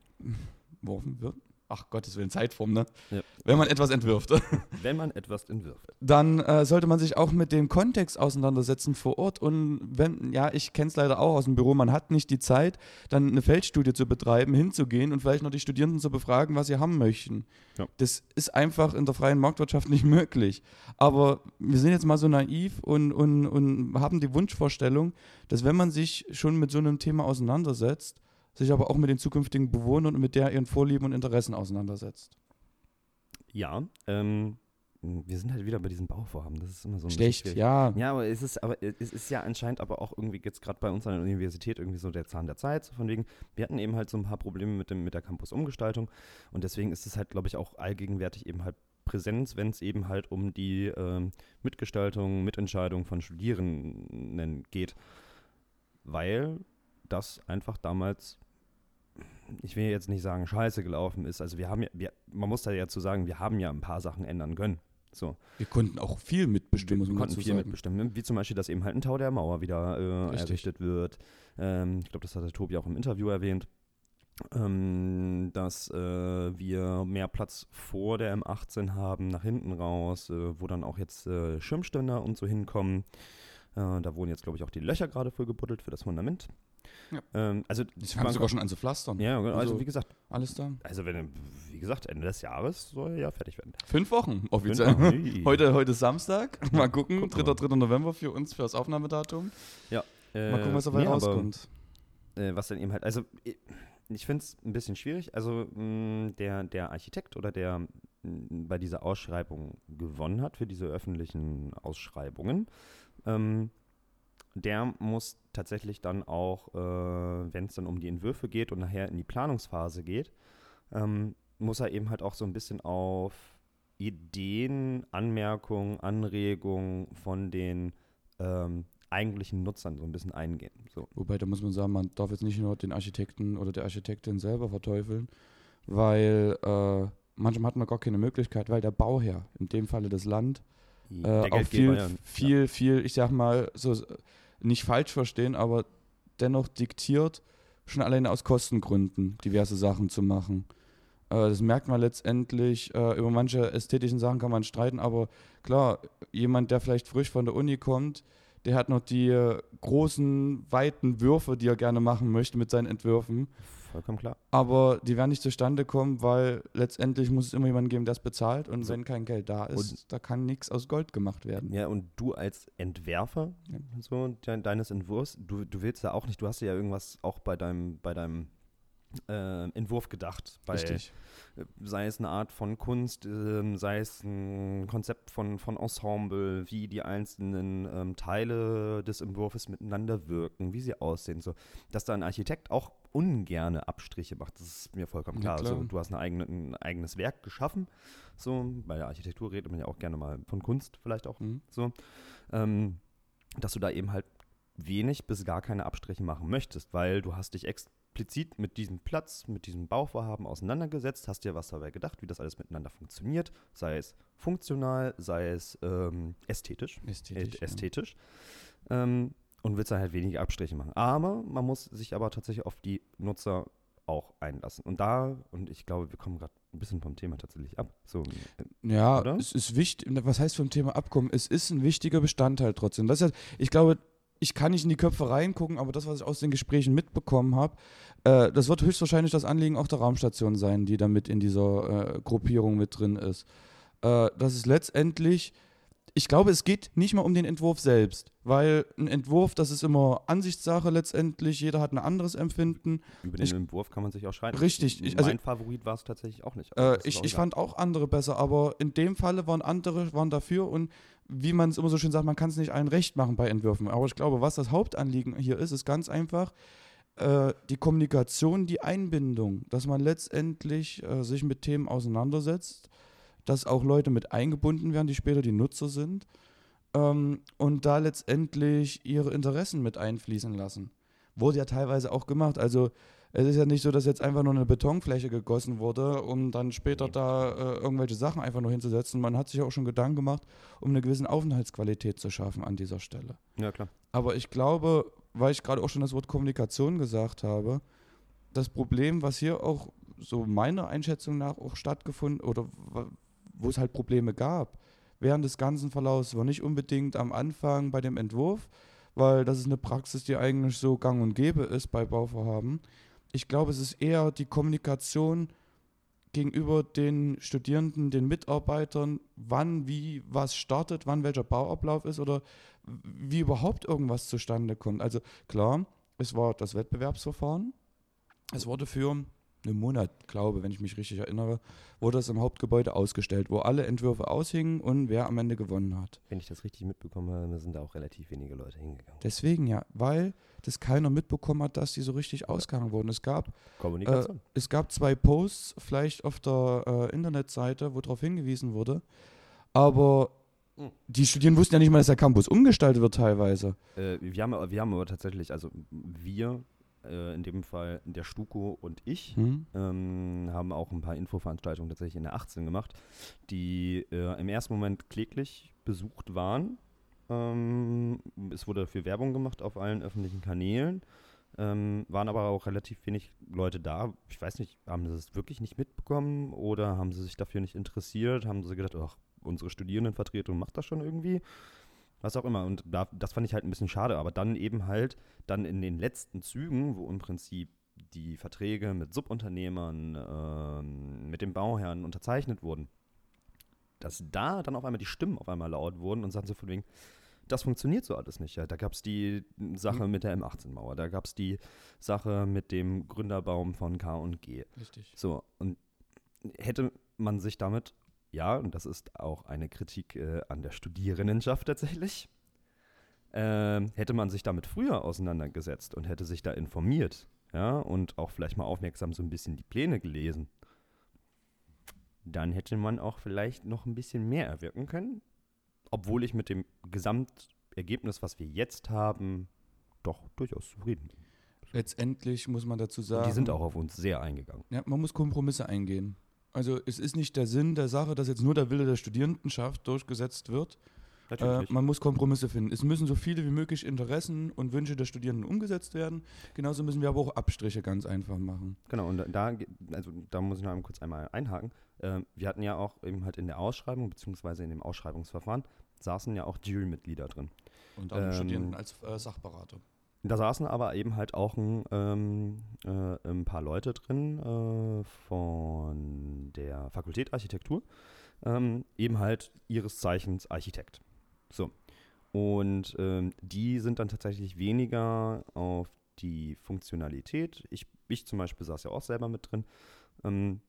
entworfen wird. Ach Gottes Willen, Zeitform, ne? Ja. Wenn man etwas entwirft. Wenn man etwas entwirft. dann äh, sollte man sich auch mit dem Kontext auseinandersetzen vor Ort. Und wenn, ja, ich kenne es leider auch aus dem Büro, man hat nicht die Zeit, dann eine Feldstudie zu betreiben, hinzugehen und vielleicht noch die Studierenden zu befragen, was sie haben möchten. Ja. Das ist einfach in der freien Marktwirtschaft nicht möglich. Aber wir sind jetzt mal so naiv und, und, und haben die Wunschvorstellung, dass wenn man sich schon mit so einem Thema auseinandersetzt, sich aber auch mit den zukünftigen Bewohnern und mit der ihren Vorlieben und Interessen auseinandersetzt. Ja, ähm, wir sind halt wieder bei diesem Bauvorhaben. Das ist immer so ein bisschen Schlecht, ja. Ja, aber es ist, aber es ist ja anscheinend aber auch irgendwie jetzt gerade bei uns an der Universität irgendwie so der Zahn der Zeit. So von wegen, wir hatten eben halt so ein paar Probleme mit, dem, mit der Campus-Umgestaltung und deswegen ist es halt, glaube ich, auch allgegenwärtig eben halt Präsenz, wenn es eben halt um die ähm, Mitgestaltung, Mitentscheidung von Studierenden geht. Weil das einfach damals, ich will jetzt nicht sagen, scheiße gelaufen ist. Also wir haben ja, wir, man muss da ja zu sagen, wir haben ja ein paar Sachen ändern können. So. Wir konnten auch viel mitbestimmen, Wir konnten viel sagen. mitbestimmen, ne? wie zum Beispiel, dass eben halt ein Tau der Mauer wieder äh, errichtet wird. Ähm, ich glaube, das hat der Tobi auch im Interview erwähnt. ähm, dass äh, wir mehr Platz vor der M18 haben, nach hinten raus, äh, wo dann auch jetzt äh, Schirmständer und so hinkommen. Äh, da wurden jetzt, glaube ich, auch die Löcher gerade voll gebuddelt für das Fundament. Ja. Ähm, also, Ich fange man- sogar schon an zu pflastern. ja, also, Also- wie gesagt, Alles da. also wenn, wie gesagt, Ende des Jahres soll er ja fertig werden. Fünf Wochen offiziell. Fünf Wochen. Heute, heute ist Samstag. Mal gucken. Gucken 3. wir. 3. November für uns, für das Aufnahmedatum. Mal gucken, was dabei nee, aber, rauskommt. äh, was dann eben halt, also ich, ich finde es ein bisschen schwierig. Also mh, der, der Architekt oder der mh, bei dieser Ausschreibung gewonnen hat, für diese öffentlichen Ausschreibungen, ähm, der muss tatsächlich dann auch, äh, wenn es dann um die Entwürfe geht und nachher in die Planungsphase geht, ähm, muss er eben halt auch so ein bisschen auf Ideen, Anmerkungen, Anregungen von den ähm, eigentlichen Nutzern so ein bisschen eingehen. So. Wobei, da muss man sagen, man darf jetzt nicht nur den Architekten oder der Architektin selber verteufeln, weil äh, manchmal hat man gar keine Möglichkeit, weil der Bauherr, in dem Falle das Land, äh, auch viel, ja. viel, viel, ich sag mal, so nicht falsch verstehen, aber dennoch diktiert, schon alleine aus Kostengründen diverse Sachen zu machen. Äh, das merkt man letztendlich, äh, über manche ästhetischen Sachen kann man streiten, aber klar, jemand, der vielleicht frisch von der Uni kommt, der hat noch die großen, weiten Würfe, die er gerne machen möchte mit seinen Entwürfen. Vollkommen klar. Aber die werden nicht zustande kommen, weil letztendlich muss es immer jemanden geben, der es bezahlt. Und So. wenn kein Geld da ist, Und- da kann nichts aus Gold gemacht werden. Ja, und du als Entwerfer Ja. so, de deines Entwurfs, du, du willst ja auch nicht, du hast ja irgendwas auch bei deinem, bei deinem äh, Entwurf gedacht. Bei, Richtig. äh, Sei es eine Art von Kunst, ähm, sei es ein Konzept von, von Ensemble, wie die einzelnen ähm, Teile des Entwurfs miteinander wirken, wie sie aussehen. So. Dass da ein Architekt auch ungerne Abstriche macht, das ist mir vollkommen Ja, klar. klar. Also, du hast eigene, ein eigenes Werk geschaffen. So, bei der Architektur redet man ja auch gerne mal von Kunst vielleicht auch Mhm. so, ähm, dass du da eben halt wenig bis gar keine Abstriche machen möchtest, weil du hast dich explizit mit diesem Platz, mit diesem Bauvorhaben auseinandergesetzt, hast dir was dabei gedacht, wie das alles miteinander funktioniert, sei es funktional, sei es ähm, ästhetisch, Ästhetisch. äh, ästhetisch ähm, und willst dann halt wenige Abstriche machen. Aber man muss sich aber tatsächlich auf die Nutzer auch einlassen. Und da, und ich glaube, wir kommen gerade ein bisschen vom Thema tatsächlich ab. So, Ja, Oder? es ist wichtig. Was heißt vom Thema Abkommen? Es ist ein wichtiger Bestandteil trotzdem. Das ist, ich glaube, ich kann nicht in die Köpfe reingucken, aber das, was ich aus den Gesprächen mitbekommen habe, äh, das wird höchstwahrscheinlich das Anliegen auch der Raumstation sein, die da mit in dieser äh, Gruppierung mit drin ist. Äh, das ist letztendlich, ich glaube, es geht nicht mal um den Entwurf selbst, weil ein Entwurf, das ist immer Ansichtssache letztendlich, jeder hat ein anderes Empfinden. über den Ich- Entwurf kann man sich auch schreien. Richtig, ich- also- mein Favorit war es tatsächlich auch nicht. Äh, ist ich ich fand auch andere besser, aber in dem Falle waren andere waren dafür und wie man es immer so schön sagt, man kann es nicht allen recht machen bei Entwürfen. Aber ich glaube, was das Hauptanliegen hier ist, ist ganz einfach äh, die Kommunikation, die Einbindung, dass man letztendlich äh, sich mit Themen auseinandersetzt, dass auch Leute mit eingebunden werden, die später die Nutzer sind ähm, und da letztendlich ihre Interessen mit einfließen lassen. Wurde ja teilweise auch gemacht. Also es ist ja nicht so, dass jetzt einfach nur eine Betonfläche gegossen wurde, um dann später Nee. da äh, irgendwelche Sachen einfach nur hinzusetzen. Man hat sich auch schon Gedanken gemacht, um eine gewisse Aufenthaltsqualität zu schaffen an dieser Stelle. Ja, klar. Aber ich glaube, weil ich gerade auch schon das Wort Kommunikation gesagt habe, das Problem, was hier auch so meiner Einschätzung nach auch stattgefunden oder wo es halt Probleme gab, während des ganzen Verlaufs war nicht unbedingt am Anfang bei dem Entwurf, weil das ist eine Praxis, die eigentlich so gang und gäbe ist bei Bauvorhaben. Ich glaube, es ist eher die Kommunikation gegenüber den Studierenden, den Mitarbeitern, wann, wie, was startet, wann welcher Bauablauf ist oder wie überhaupt irgendwas zustande kommt. Also klar, es war das Wettbewerbsverfahren. Es wurde für einen Monat, glaube wenn ich mich richtig erinnere, wurde es im Hauptgebäude ausgestellt, wo alle Entwürfe aushingen und wer am Ende gewonnen hat. Wenn ich das richtig mitbekommen habe, sind da auch relativ wenige Leute hingegangen. Deswegen ja, weil das keiner mitbekommen hat, dass die so richtig ausgehangen wurden. Es gab Kommunikation. es gab zwei Posts, vielleicht auf der äh, Internetseite, wo darauf hingewiesen wurde. Aber Mhm. die Studierenden wussten ja nicht mal, dass der Campus umgestaltet wird teilweise. Äh, wir, haben, wir haben aber tatsächlich, also wir, äh, in dem Fall der Stuko und ich, Hm? ähm, haben auch ein paar Infoveranstaltungen tatsächlich in der 18 gemacht, die äh, im ersten Moment kläglich besucht waren. Ähm, es wurde dafür Werbung gemacht auf allen öffentlichen Kanälen. Ähm, waren aber auch relativ wenig Leute da. Ich weiß nicht, haben sie es wirklich nicht mitbekommen oder haben sie sich dafür nicht interessiert? Haben sie gedacht, ach, unsere Studierendenvertretung macht das schon irgendwie? Was auch immer. Und da, das fand ich halt ein bisschen schade. Aber dann eben halt, dann in den letzten Zügen, wo im Prinzip die Verträge mit Subunternehmern, ähm, mit den Bauherren unterzeichnet wurden, dass da dann auf einmal die Stimmen auf einmal laut wurden und sagten so von wegen, das funktioniert so alles nicht. Ja. Da gab es die Sache mit der M18-Mauer, da gab es die Sache mit dem Gründerbaum von K&G. Richtig. So, und hätte man sich damit, ja, und das ist auch eine Kritik äh, an der Studierendenschaft tatsächlich, ähm, hätte man sich damit früher auseinandergesetzt und hätte sich da informiert, ja, und auch vielleicht mal aufmerksam so ein bisschen die Pläne gelesen, dann hätte man auch vielleicht noch ein bisschen mehr erwirken können, obwohl ich mit dem Gesamtergebnis, was wir jetzt haben, doch durchaus zufrieden bin. Letztendlich muss man dazu Und sagen. die sind auch auf uns sehr eingegangen. Ja, man muss Kompromisse eingehen. Also es ist nicht der Sinn der Sache, dass jetzt nur der Wille der Studierendenschaft durchgesetzt wird. Äh, man muss Kompromisse finden. Es müssen so viele wie möglich Interessen und Wünsche der Studierenden umgesetzt werden. Genauso müssen wir aber auch Abstriche ganz einfach machen. Genau, und da, also da muss ich noch einmal kurz einmal einhaken. Ähm, wir hatten ja auch eben halt in der Ausschreibung, beziehungsweise in dem Ausschreibungsverfahren, saßen ja auch Jurymitglieder drin. Und auch Ähm, Studierenden als äh, Sachberater. Da saßen aber eben halt auch ein, ähm, äh, ein paar Leute drin äh, von der Fakultät Architektur, ähm, eben halt ihres Zeichens Architekt. So. Und ähm, die sind dann tatsächlich weniger auf die Funktionalität. Ich, ich zum Beispiel saß ja auch selber mit drin. Ähm,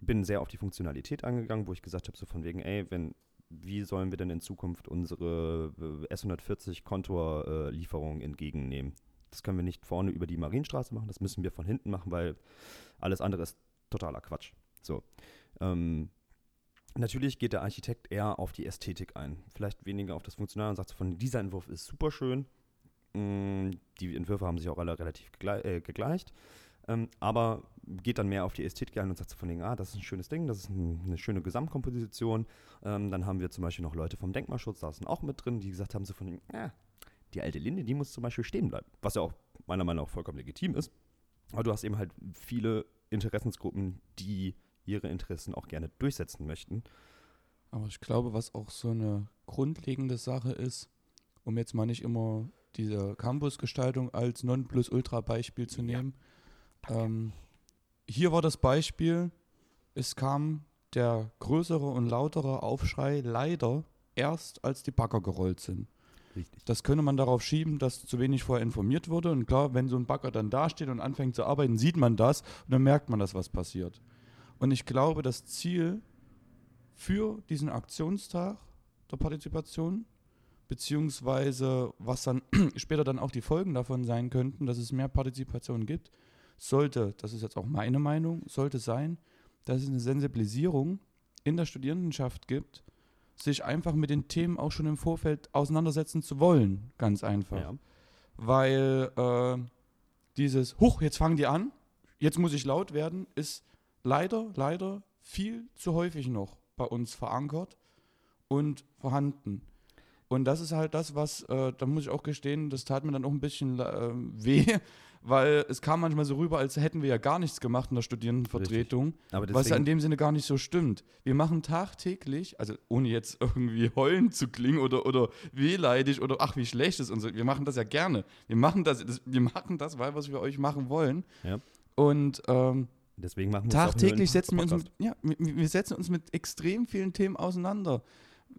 bin sehr auf die Funktionalität angegangen, wo ich gesagt habe, so von wegen, ey, wenn, wie sollen wir denn in Zukunft unsere äh, S140 Kontorlieferungen entgegennehmen? Das können wir nicht vorne über die Marienstraße machen, das müssen wir von hinten machen, weil alles andere ist totaler Quatsch. So. Ähm, natürlich geht der Architekt eher auf die Ästhetik ein, vielleicht weniger auf das Funktionale und sagt von, dieser Entwurf ist super schön. Mm, Die Entwürfe haben sich auch alle relativ äh, gegleicht. Ähm, aber geht dann mehr auf die Ästhetik ein und sagt so von wegen, ah, das ist ein schönes Ding, das ist ein, eine schöne Gesamtkomposition. Ähm, dann haben wir zum Beispiel noch Leute vom Denkmalschutz, da sind auch mit drin, die gesagt haben so von wegen, ah, die alte Linde, die muss zum Beispiel stehen bleiben. Was ja auch meiner Meinung nach vollkommen legitim ist. Aber du hast eben halt viele Interessensgruppen, die ihre Interessen auch gerne durchsetzen möchten. Aber ich glaube, was auch so eine grundlegende Sache ist, um jetzt mal nicht immer diese Campusgestaltung als Nonplusultra-Beispiel zu Ja, nehmen. Ähm, hier war das Beispiel, es kam der größere und lautere Aufschrei leider erst, als die Bagger gerollt sind. Richtig. Das könnte man darauf schieben, dass zu wenig vorher informiert wurde. Und klar, wenn so ein Bagger dann dasteht und anfängt zu arbeiten, sieht man das und dann merkt man, dass was passiert. Und ich glaube, das Ziel für diesen Aktionstag der Partizipation, beziehungsweise was dann später dann auch die Folgen davon sein könnten, dass es mehr Partizipation gibt, sollte, das ist jetzt auch meine Meinung, sollte sein, dass es eine Sensibilisierung in der Studierendenschaft gibt, sich einfach mit den Themen auch schon im Vorfeld auseinandersetzen zu wollen, ganz einfach. Ja. Weil äh, dieses, huch, jetzt fangen die an, jetzt muss ich laut werden, ist leider, leider viel zu häufig noch bei uns verankert und vorhanden. Und das ist halt das, was, äh, da muss ich auch gestehen, das tat mir dann auch ein bisschen äh, weh, weil es kam manchmal so rüber, als hätten wir ja gar nichts gemacht in der Studierendenvertretung, was ja in dem Sinne gar nicht so stimmt. Wir machen tagtäglich, also ohne jetzt irgendwie heulen zu klingen oder, oder wehleidig oder ach, wie schlecht ist und so, wir machen das ja gerne. Wir machen das, das wir machen das, weil wir es für euch machen wollen. Ja. Und ähm, deswegen machen wir Tagtäglich setzen wir uns mit, ja, wir, wir setzen uns mit extrem vielen Themen auseinander.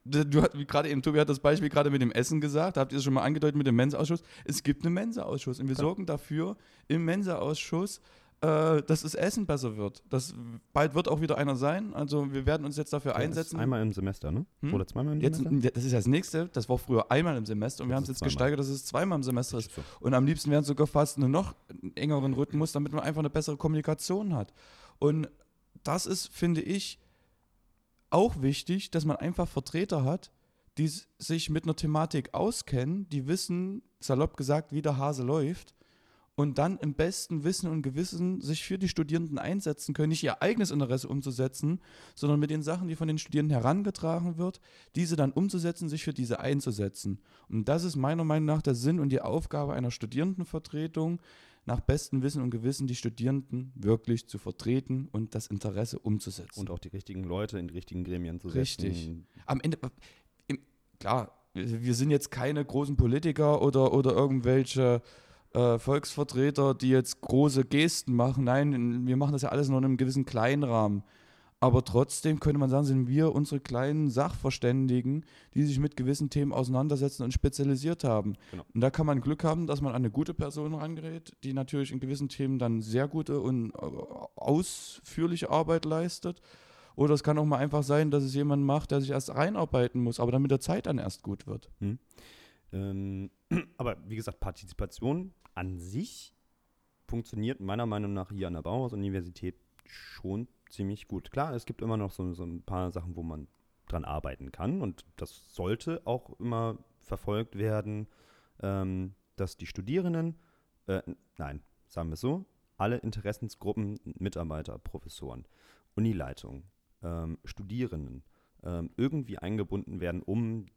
Du, hat- wie gerade eben, Tobi hat das Beispiel gerade mit dem Essen gesagt, da habt ihr es schon mal angedeutet mit dem Mensa-Ausschuss. Es gibt einen Mensa-Ausschuss und wir Ja. sorgen dafür im Mensa-Ausschuss, äh, dass das Essen besser wird. Das, bald wird auch wieder einer sein, also wir werden uns jetzt dafür Ja, einsetzen. Einmal im Semester, ne? Hm? Oder zweimal im Jetzt, Semester? das ist das nächste, das war früher einmal im Semester und wir haben es jetzt zweimal. gesteigert, dass es zweimal im Semester ist. So. Und am liebsten wären sogar fast einen noch engeren Rhythmus, damit man einfach eine bessere Kommunikation hat. Und das ist, finde ich, auch wichtig, dass man einfach Vertreter hat, die sich mit einer Thematik auskennen, die wissen, salopp gesagt, wie der Hase läuft und dann im besten Wissen und Gewissen sich für die Studierenden einsetzen können, nicht ihr eigenes Interesse umzusetzen, sondern mit den Sachen, die von den Studierenden herangetragen wird, diese dann umzusetzen, sich für diese einzusetzen. Und das ist meiner Meinung nach der Sinn und die Aufgabe einer Studierendenvertretung, nach bestem Wissen und Gewissen die Studierenden wirklich zu vertreten und das Interesse umzusetzen. Und auch die richtigen Leute in die richtigen Gremien zu setzen. Richtig. Am Ende, im, klar, wir sind jetzt keine großen Politiker oder, oder irgendwelche äh, Volksvertreter, die jetzt große Gesten machen. Nein, wir machen das ja alles nur in einem gewissen kleinen Rahmen. Aber trotzdem könnte man sagen, sind wir unsere kleinen Sachverständigen, die sich mit gewissen Themen auseinandersetzen und spezialisiert haben. Genau. Und da kann man Glück haben, dass man an eine gute Person rangerät, die natürlich in gewissen Themen dann sehr gute und äh, ausführliche Arbeit leistet. Oder es kann auch mal einfach sein, dass es jemand macht, der sich erst reinarbeiten muss, aber dann mit der Zeit dann erst gut wird. Ähm, aber wie gesagt, Partizipation an sich funktioniert meiner Meinung nach hier an der Bauhaus-Universität schon ziemlich gut. Klar, es gibt immer noch so, so ein paar Sachen, wo man dran arbeiten kann und das sollte auch immer verfolgt werden, ähm, dass die Studierenden, äh, nein, sagen wir es so, alle Interessensgruppen, Mitarbeiter, Professoren, Unileitung, ähm, Studierenden ähm, irgendwie eingebunden werden, um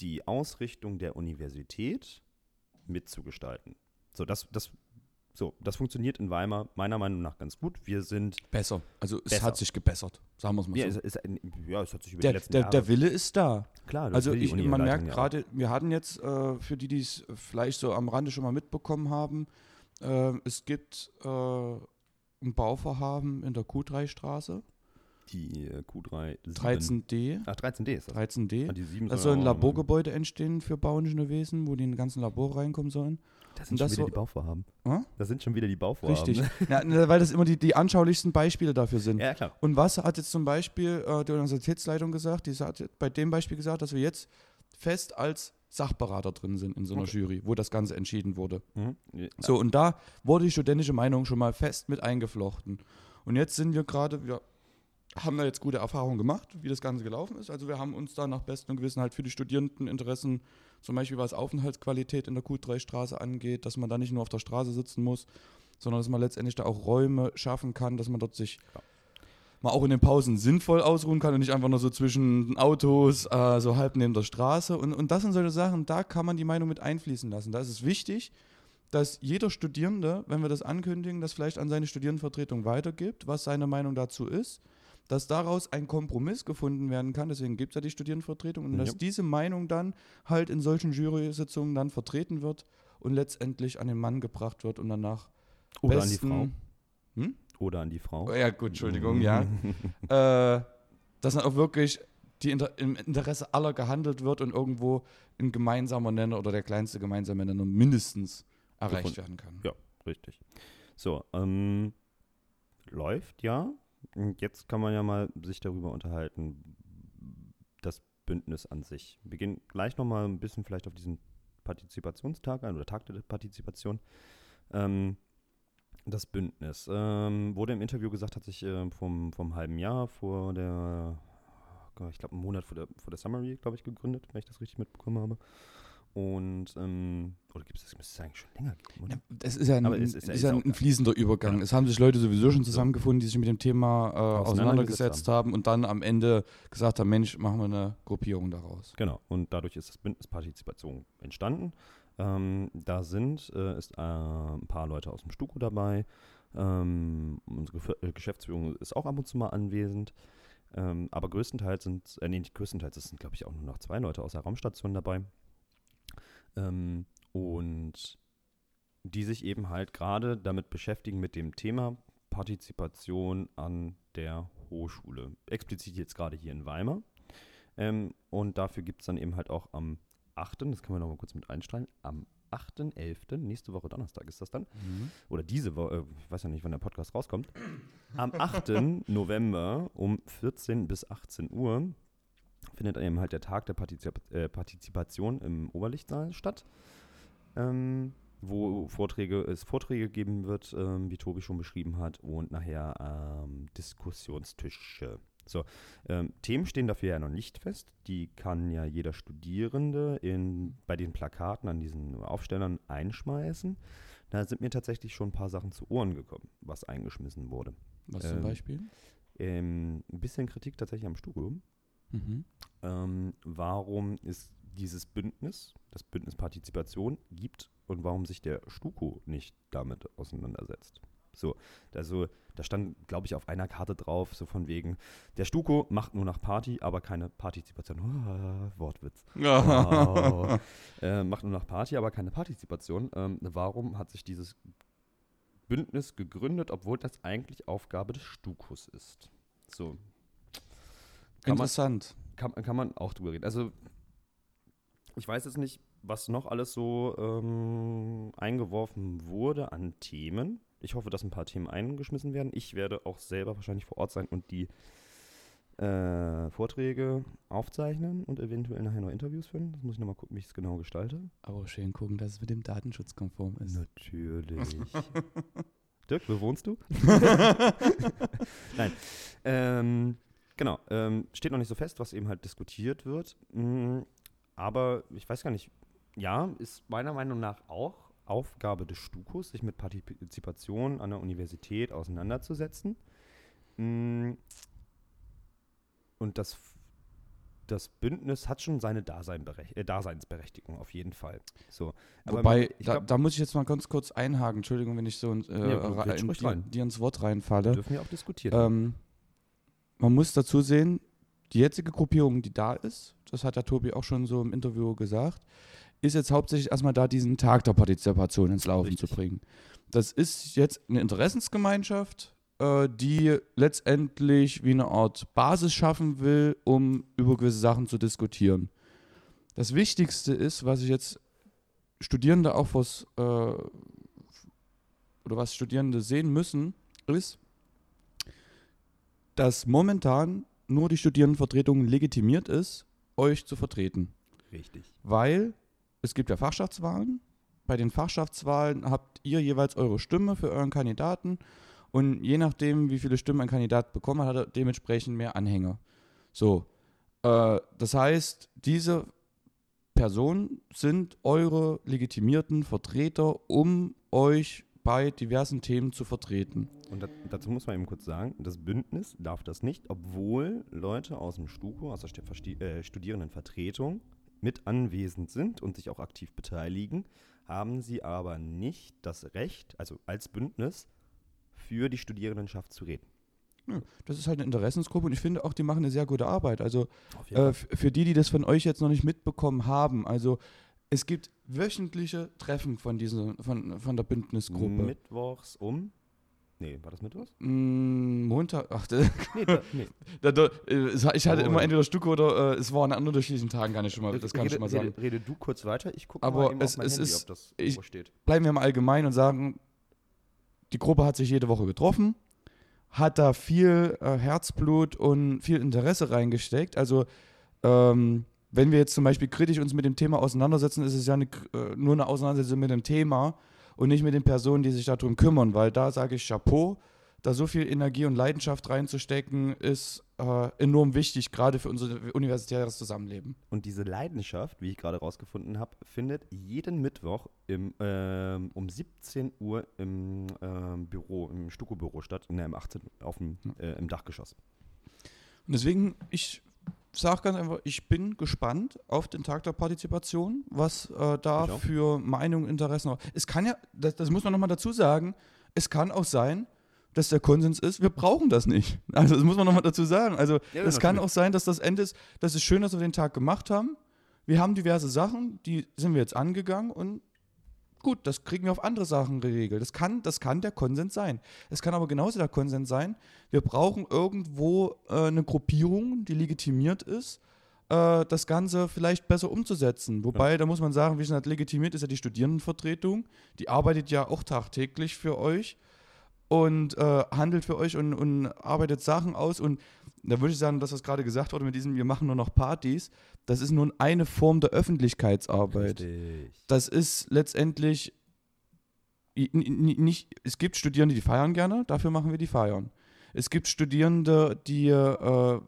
die Ausrichtung der Universität mitzugestalten. So, das, das, so, das funktioniert in Weimar meiner Meinung nach ganz gut. Wir sind, Besser. Also es Besser. hat sich gebessert, sagen wir es mal ja, so. es, es, ja, es hat sich über Der, die letzten der, Jahre, der Wille ist da. klar, das Also ich, man merkt gerade, wir hatten jetzt, äh, für die, die es vielleicht so am Rande schon mal mitbekommen haben, äh, es gibt äh, ein Bauvorhaben in der Q3-Straße, die äh, Q3 sieben- 13D. Ach, 13D ist das. 13D. Ah, die 7 Da soll ein Laborgebäude entstehen für Bauingenieurwesen, wo die in den ganzen Labor reinkommen sollen. Das und sind schon wieder so- die Bauvorhaben. Hä? Das sind schon wieder die Bauvorhaben. Richtig. Ja, ne, weil das immer die, die anschaulichsten Beispiele dafür sind. Ja, klar. Und was hat jetzt zum Beispiel äh, die Universitätsleitung gesagt? Die hat bei dem Beispiel gesagt, dass wir jetzt fest als Sachberater drin sind in so einer Okay. Jury, wo das Ganze entschieden wurde. Mhm. Ja. So, und da wurde die studentische Meinung schon mal fest mit eingeflochten. Und jetzt sind wir gerade, wir haben da jetzt gute Erfahrungen gemacht, wie das Ganze gelaufen ist. Also wir haben uns da nach bestem Gewissen halt für die Studierendeninteressen, zum Beispiel was Aufenthaltsqualität in der Q3-Straße angeht, dass man da nicht nur auf der Straße sitzen muss, sondern dass man letztendlich da auch Räume schaffen kann, dass man dort sich Ja. mal auch in den Pausen sinnvoll ausruhen kann und nicht einfach nur so zwischen Autos, äh, so halb neben der Straße. Und, und das sind solche Sachen, da kann man die Meinung mit einfließen lassen. Da ist es wichtig, dass jeder Studierende, wenn wir das ankündigen, das vielleicht an seine Studierendenvertretung weitergibt, was seine Meinung dazu ist, dass daraus ein Kompromiss gefunden werden kann, deswegen gibt es ja die Studierendenvertretung, und Ja. dass diese Meinung dann halt in solchen Jury-Sitzungen dann vertreten wird und letztendlich an den Mann gebracht wird und danach Oder besten, an die Frau. Hm? Oder an die Frau. Oh, ja, gut, Entschuldigung, ja. äh, dass dann auch wirklich die Inter im Interesse aller gehandelt wird und irgendwo ein gemeinsamer Nenner oder der kleinste gemeinsame Nenner mindestens erreicht Gefunden. werden kann. Ja. Richtig. So, ähm, läuft ja. Und jetzt kann man ja mal sich darüber unterhalten, das Bündnis an sich. Wir gehen gleich nochmal ein bisschen vielleicht auf diesen Partizipationstag ein oder Tag der Partizipation. Ähm, das Bündnis ähm, wurde im Interview gesagt, hat sich ähm, vom, vom halben Jahr vor der, ich glaube, einen Monat vor der, vor der Summary, glaube ich, gegründet, wenn ich das richtig mitbekommen habe. Und, ähm, oder gibt es das, müsste es eigentlich schon länger geben? Ja, das ist ja ein, ist es ist ja- ist ja ein fließender Übergang. Genau. Es haben sich Leute sowieso schon zusammengefunden, die sich mit dem Thema äh, Auseinandergesetzt haben. und dann am Ende gesagt haben, Mensch, machen wir eine Gruppierung daraus. Genau, und dadurch ist das Bündnis Partizipation entstanden. Ähm, da sind, äh, ist äh, ein paar Leute aus dem Stuko dabei. Ähm, unsere äh, Geschäftsführung ist auch ab und zu mal anwesend. Ähm, aber größtenteils sind, äh, nee, nicht größtenteils, es sind, glaube ich, auch nur noch zwei Leute aus der Raumstation dabei. Ähm, und die sich eben halt gerade damit beschäftigen mit dem Thema Partizipation an der Hochschule. Explizit jetzt gerade hier in Weimar. Ähm, und dafür gibt es dann eben halt auch am 8., das können wir noch mal kurz mit einstreuen, am 8.11., nächste Woche Donnerstag ist das dann, oder diese Woche, äh, ich weiß ja nicht, wann der Podcast rauskommt, am 8. November um 14 bis 18 Uhr findet eben halt der Tag der Partizip äh, Partizipation im Oberlichtsaal statt, ähm, wo Vorträge, es Vorträge geben wird, ähm, wie Tobi schon beschrieben hat, und nachher ähm, Diskussionstische. So, ähm, Themen stehen dafür ja noch nicht fest. Die kann ja jeder Studierende in, bei den Plakaten an diesen Aufstellern einschmeißen. Da sind mir tatsächlich schon ein paar Sachen zu Ohren gekommen, was eingeschmissen wurde. Was zum Ähm, Beispiel? Ähm, ein bisschen Kritik tatsächlich am Studium. Mhm. Ähm, warum ist dieses Bündnis, das Bündnis Partizipation gibt und warum sich der Stuko nicht damit auseinandersetzt. So, also da stand, glaube ich, auf einer Karte drauf, so von wegen, der Stuko macht nur nach Party, aber keine Partizipation. Ah, Wortwitz. Wow. äh, macht nur nach Party, aber keine Partizipation. Ähm, warum hat sich dieses Bündnis gegründet, obwohl das eigentlich Aufgabe des Stukos ist? So. Kann man, Interessant. kann, kann man auch drüber reden. Also, ich weiß jetzt nicht, was noch alles so ähm, eingeworfen wurde an Themen. Ich hoffe, dass ein paar Themen eingeschmissen werden. Ich werde auch selber wahrscheinlich vor Ort sein und die äh, Vorträge aufzeichnen und eventuell nachher noch Interviews führen. Das muss ich nochmal gucken, wie ich es genau gestalte. Aber schön gucken, dass es mit dem Datenschutz konform ist. Natürlich. Dirk, wo wohnst du? Nein. Ähm, genau. Ähm, steht noch nicht so fest, was eben halt diskutiert wird. Mm, aber ich weiß gar nicht. Ja, ist meiner Meinung nach auch Aufgabe des Stukos, sich mit Partizipation an der Universität auseinanderzusetzen. Mm, Und das, das Bündnis hat schon seine Daseinberech äh, Daseinsberechtigung auf jeden Fall. So. Aber Wobei, da, glaub, da muss ich jetzt mal ganz kurz einhaken. Entschuldigung, wenn ich so äh, Ja, in dir ins Wort reinfalle. dürfen wir auch diskutieren. Ähm, man muss dazu sehen, die jetzige Gruppierung, die da ist, das hat der Tobi auch schon so im Interview gesagt, ist jetzt hauptsächlich erstmal da, diesen Tag der Partizipation ins Laufen Richtig. zu bringen. Das ist jetzt eine Interessensgemeinschaft, äh, die letztendlich wie eine Art Basis schaffen will, um über gewisse Sachen zu diskutieren. Das Wichtigste ist, was ich jetzt Studierende auch vors, äh, oder was Studierende sehen müssen, ist, dass momentan nur die Studierendenvertretung legitimiert ist, euch zu vertreten. Richtig. Weil es gibt ja Fachschaftswahlen. Bei den Fachschaftswahlen habt ihr jeweils eure Stimme für euren Kandidaten. Und je nachdem, wie viele Stimmen ein Kandidat bekommen hat, hat er dementsprechend mehr Anhänger. So. Äh, das heißt, diese Personen sind eure legitimierten Vertreter, um euch bei diversen Themen zu vertreten. Und da, dazu muss man eben kurz sagen, das Bündnis darf das nicht, obwohl Leute aus dem Stuko, aus der äh, Studierendenvertretung mit anwesend sind und sich auch aktiv beteiligen, haben sie aber nicht das Recht, also als Bündnis, für die Studierendenschaft zu reden. Das ist halt eine Interessensgruppe und ich finde auch, die machen eine sehr gute Arbeit. Also äh, für die, die das von euch jetzt noch nicht mitbekommen haben, also es gibt wöchentliche Treffen von, dieser, von, von der Bündnisgruppe. Mittwochs um. Nee, war das Mittwochs? Mm, Montag, ach, Nee, da, nee. da, da, äh, ich hatte Oh, immer entweder Stucke oder äh, es war an unterschiedlichen Tagen, kann ich schon mal, das kann ich rede, schon mal sagen. Rede, rede du kurz weiter, ich gucke mal eben es- auf mein es Handy, ist- ob das ich- steht. bleiben wir mal allgemein und sagen, die Gruppe hat sich jede Woche getroffen, hat da viel äh, Herzblut und viel Interesse reingesteckt. Also ähm, wenn wir jetzt zum Beispiel kritisch uns mit dem Thema auseinandersetzen, ist es ja eine, äh, nur eine Auseinandersetzung mit dem Thema und nicht mit den Personen, die sich darum kümmern, weil da sage ich Chapeau, da so viel Energie und Leidenschaft reinzustecken, ist äh, enorm wichtig, gerade für unser universitäres Zusammenleben. Und diese Leidenschaft, wie ich gerade rausgefunden habe, findet jeden Mittwoch im, ähm, um 17 Uhr im ähm, Büro, im Stuko-Büro statt, in der M18 auf dem, äh, im Dachgeschoss. Und deswegen, ich sage ganz einfach, ich bin gespannt auf den Tag der Partizipation, was äh, da für Meinungen, Interessen. Es kann ja, das, das muss man nochmal dazu sagen, es kann auch sein, dass der Konsens ist, wir brauchen das nicht. Also das muss man nochmal dazu sagen. Also Ja, es kann auch sein, dass das Ende ist, das ist schön, dass wir den Tag gemacht haben. Wir haben diverse Sachen, die sind wir jetzt angegangen und gut, das kriegen wir auf andere Sachen geregelt. Das kann, das kann der Konsens sein. Es kann aber genauso der Konsens sein, wir brauchen irgendwo äh, eine Gruppierung, die legitimiert ist, äh, das Ganze vielleicht besser umzusetzen. Wobei, da muss man sagen, wie schon gesagt, legitimiert ist ja die Studierendenvertretung. Die arbeitet ja auch tagtäglich für euch und äh, handelt für euch und, und arbeitet Sachen aus. Und da würde ich sagen, dass das gerade gesagt wurde mit diesem, wir machen nur noch Partys, das ist nun eine Form der Öffentlichkeitsarbeit. Richtig. Das ist letztendlich nicht, es gibt Studierende, die feiern gerne, dafür machen wir die Feiern. Es gibt Studierende, die äh,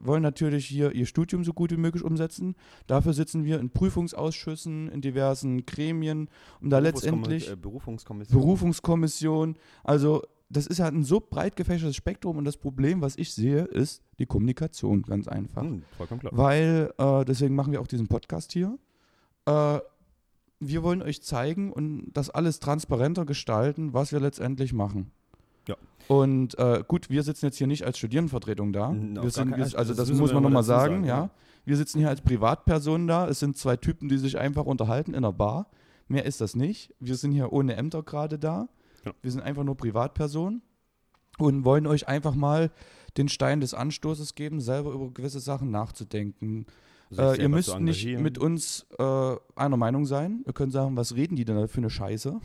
wollen natürlich hier ihr Studium so gut wie möglich umsetzen. Dafür sitzen wir in Prüfungsausschüssen, in diversen Gremien, um da letztendlich Äh, Berufungskommission. Berufungskommission. Also das ist halt ein so breit gefächertes Spektrum und das Problem, was ich sehe, ist die Kommunikation, ganz einfach. Hm, vollkommen klar. Weil, äh, deswegen machen wir auch diesen Podcast hier. äh, wir wollen euch zeigen und das alles transparenter gestalten, was wir letztendlich machen. Ja. Und äh, gut, wir sitzen jetzt hier nicht als Studierendenvertretung da. N- auf Wir sind, wir, also das das muss man noch mal nochmal sagen, sagen, ja. ja. Wir sitzen hier als Privatpersonen da. Es sind zwei Typen, die sich einfach unterhalten in einer Bar. Mehr ist das nicht. Wir sind hier ohne Ämter gerade da. Ja. Wir sind einfach nur Privatpersonen und wollen euch einfach mal den Stein des Anstoßes geben, selber über gewisse Sachen nachzudenken. Äh, ihr müsst nicht mit uns äh, einer Meinung sein. Ihr könnt sagen, was reden die denn da für eine Scheiße?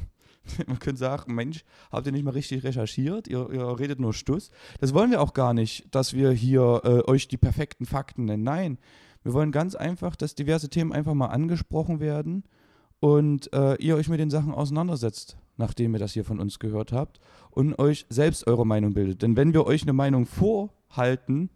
Man könnte sagen, Mensch, habt ihr nicht mal richtig recherchiert? Ihr, ihr redet nur Stuss. Das wollen wir auch gar nicht, dass wir hier äh, euch die perfekten Fakten nennen. Nein, wir wollen ganz einfach, dass diverse Themen einfach mal angesprochen werden und äh, ihr euch mit den Sachen auseinandersetzt, nachdem ihr das hier von uns gehört habt und euch selbst eure Meinung bildet. Denn wenn wir euch eine Meinung vorhalten,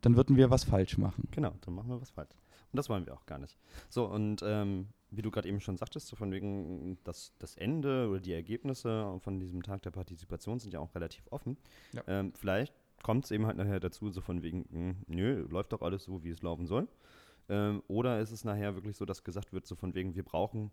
dann würden wir was falsch machen. Genau, dann machen wir was falsch. Und das wollen wir auch gar nicht. So, und ähm, wie du gerade eben schon sagtest, so von wegen das, das Ende oder die Ergebnisse von diesem Tag der Partizipation sind ja auch relativ offen. Ja. Ähm, vielleicht kommt es eben halt nachher dazu, so von wegen, mh, nö, läuft doch alles so, wie es laufen soll. Ähm, oder ist es nachher wirklich so, dass gesagt wird, so von wegen, wir brauchen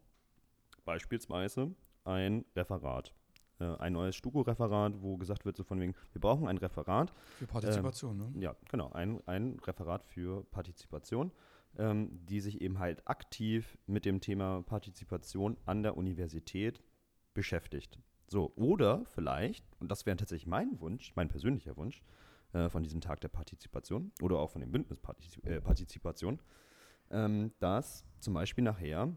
beispielsweise ein Referat. Äh, ein neues Stuko-Referat, wo gesagt wird, so von wegen, wir brauchen ein Referat, Für Partizipation, ne? ja, genau, ein, ein Referat für Partizipation, ähm, die sich eben halt aktiv mit dem Thema Partizipation an der Universität beschäftigt. So, oder vielleicht, und das wäre tatsächlich mein Wunsch, mein persönlicher Wunsch äh, von diesem Tag der Partizipation oder auch von dem Bündnis Partizip äh, Partizipation, ähm, dass zum Beispiel nachher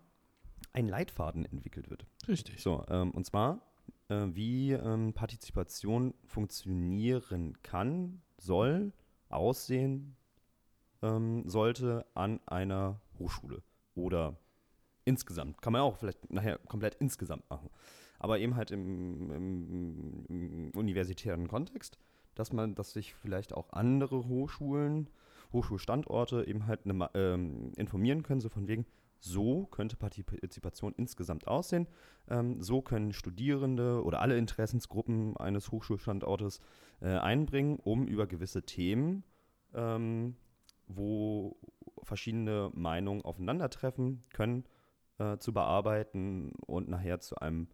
ein Leitfaden entwickelt wird. Richtig. So, ähm, und zwar, äh, wie ähm, Partizipation funktionieren kann, soll, aussehen ähm, sollte an einer Hochschule. Oder insgesamt. Kann man auch vielleicht nachher komplett insgesamt machen. Aber eben halt im, im, im universitären Kontext, dass man, dass sich vielleicht auch andere Hochschulen, Hochschulstandorte eben halt ne, ähm, informieren können, so von wegen, so könnte Partizipation insgesamt aussehen. Ähm, so können Studierende oder alle Interessensgruppen eines Hochschulstandortes äh, einbringen, um über gewisse Themen, ähm, wo verschiedene Meinungen aufeinandertreffen können, äh, zu bearbeiten und nachher zu einem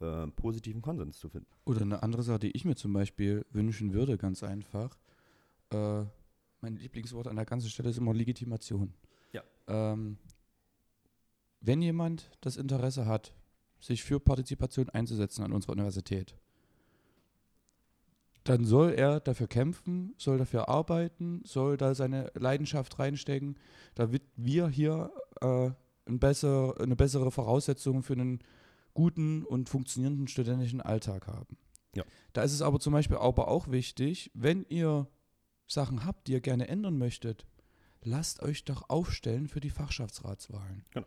äh, positiven Konsens zu finden. Oder eine andere Sache, die ich mir zum Beispiel wünschen würde, ganz einfach. Mein Lieblingswort an der ganzen Stelle ist immer Legitimation. Ja. Ähm, wenn jemand das Interesse hat, sich für Partizipation einzusetzen an unserer Universität, dann soll er dafür kämpfen, soll dafür arbeiten, soll da seine Leidenschaft reinstecken, damit wir hier äh, ein besser, eine bessere Voraussetzung für einen guten und funktionierenden studentischen Alltag haben. Ja. Da ist es aber zum Beispiel aber auch wichtig, wenn ihr Sachen habt, die ihr gerne ändern möchtet, lasst euch doch aufstellen für die Fachschaftsratswahlen. Genau.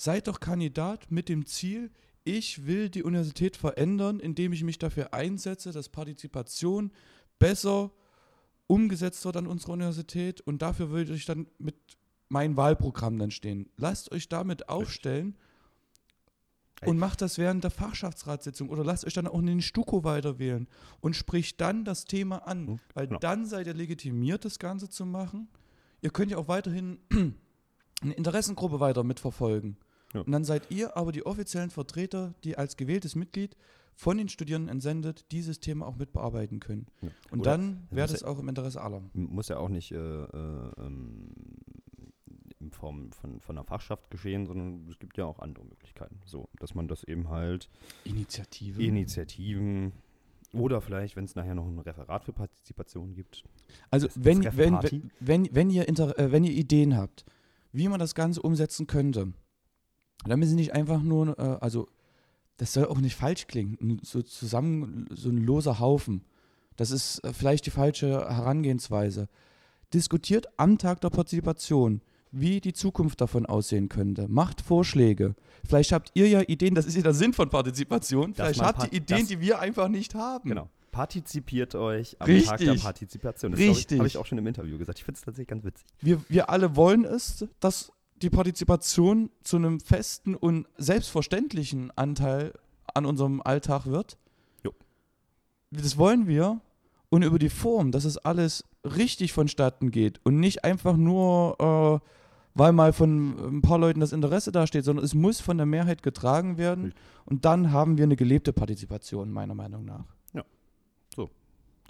Seid doch Kandidat mit dem Ziel, ich will die Universität verändern, indem ich mich dafür einsetze, dass Partizipation besser umgesetzt wird an unserer Universität und dafür würde ich dann mit meinem Wahlprogramm dann stehen. Lasst euch damit aufstellen und macht das während der Fachschaftsratssitzung oder lasst euch dann auch in den Stuko weiterwählen und spricht dann das Thema an, Mhm, weil genau. dann seid ihr legitimiert, das Ganze zu machen. Ihr könnt ja auch weiterhin eine Interessengruppe weiter mitverfolgen. Ja. Und dann seid ihr aber die offiziellen Vertreter, die als gewähltes Mitglied von den Studierenden entsendet, dieses Thema auch mit bearbeiten können. Ja. Und Oder dann wäre das auch im Interesse aller. muss ja auch nicht äh, äh, ähm, in Form von, von einer Fachschaft geschehen, sondern es gibt ja auch andere Möglichkeiten. So, dass man das eben halt Initiative. Initiativen oder vielleicht, wenn es nachher noch ein Referat für Partizipation gibt. Also wenn, wenn, wenn, wenn, wenn, ihr Inter äh, wenn ihr Ideen habt, wie man das Ganze umsetzen könnte, dann müssen nicht einfach nur, äh, also das soll auch nicht falsch klingen, so zusammen, so ein loser Haufen. Das ist äh, vielleicht die falsche Herangehensweise. Diskutiert am Tag der Partizipation, wie die Zukunft davon aussehen könnte. Macht Vorschläge. Vielleicht habt ihr ja Ideen, das ist ja der Sinn von Partizipation. Dass Vielleicht habt ihr Ideen, die wir einfach nicht haben. Genau. Partizipiert euch am Richtig. Tag der Partizipation. Das Richtig. habe ich auch schon im Interview gesagt. Ich finde es tatsächlich ganz witzig. wir, wir alle wollen es, dass die Partizipation zu einem festen und selbstverständlichen Anteil an unserem Alltag wird. Jo. Das wollen wir. Und über die Form, dass es alles richtig vonstatten geht und nicht einfach nur weil mal von ein paar Leuten das Interesse dasteht, sondern es muss von der Mehrheit getragen werden. Richtig. Und dann haben wir eine gelebte Partizipation, meiner Meinung nach.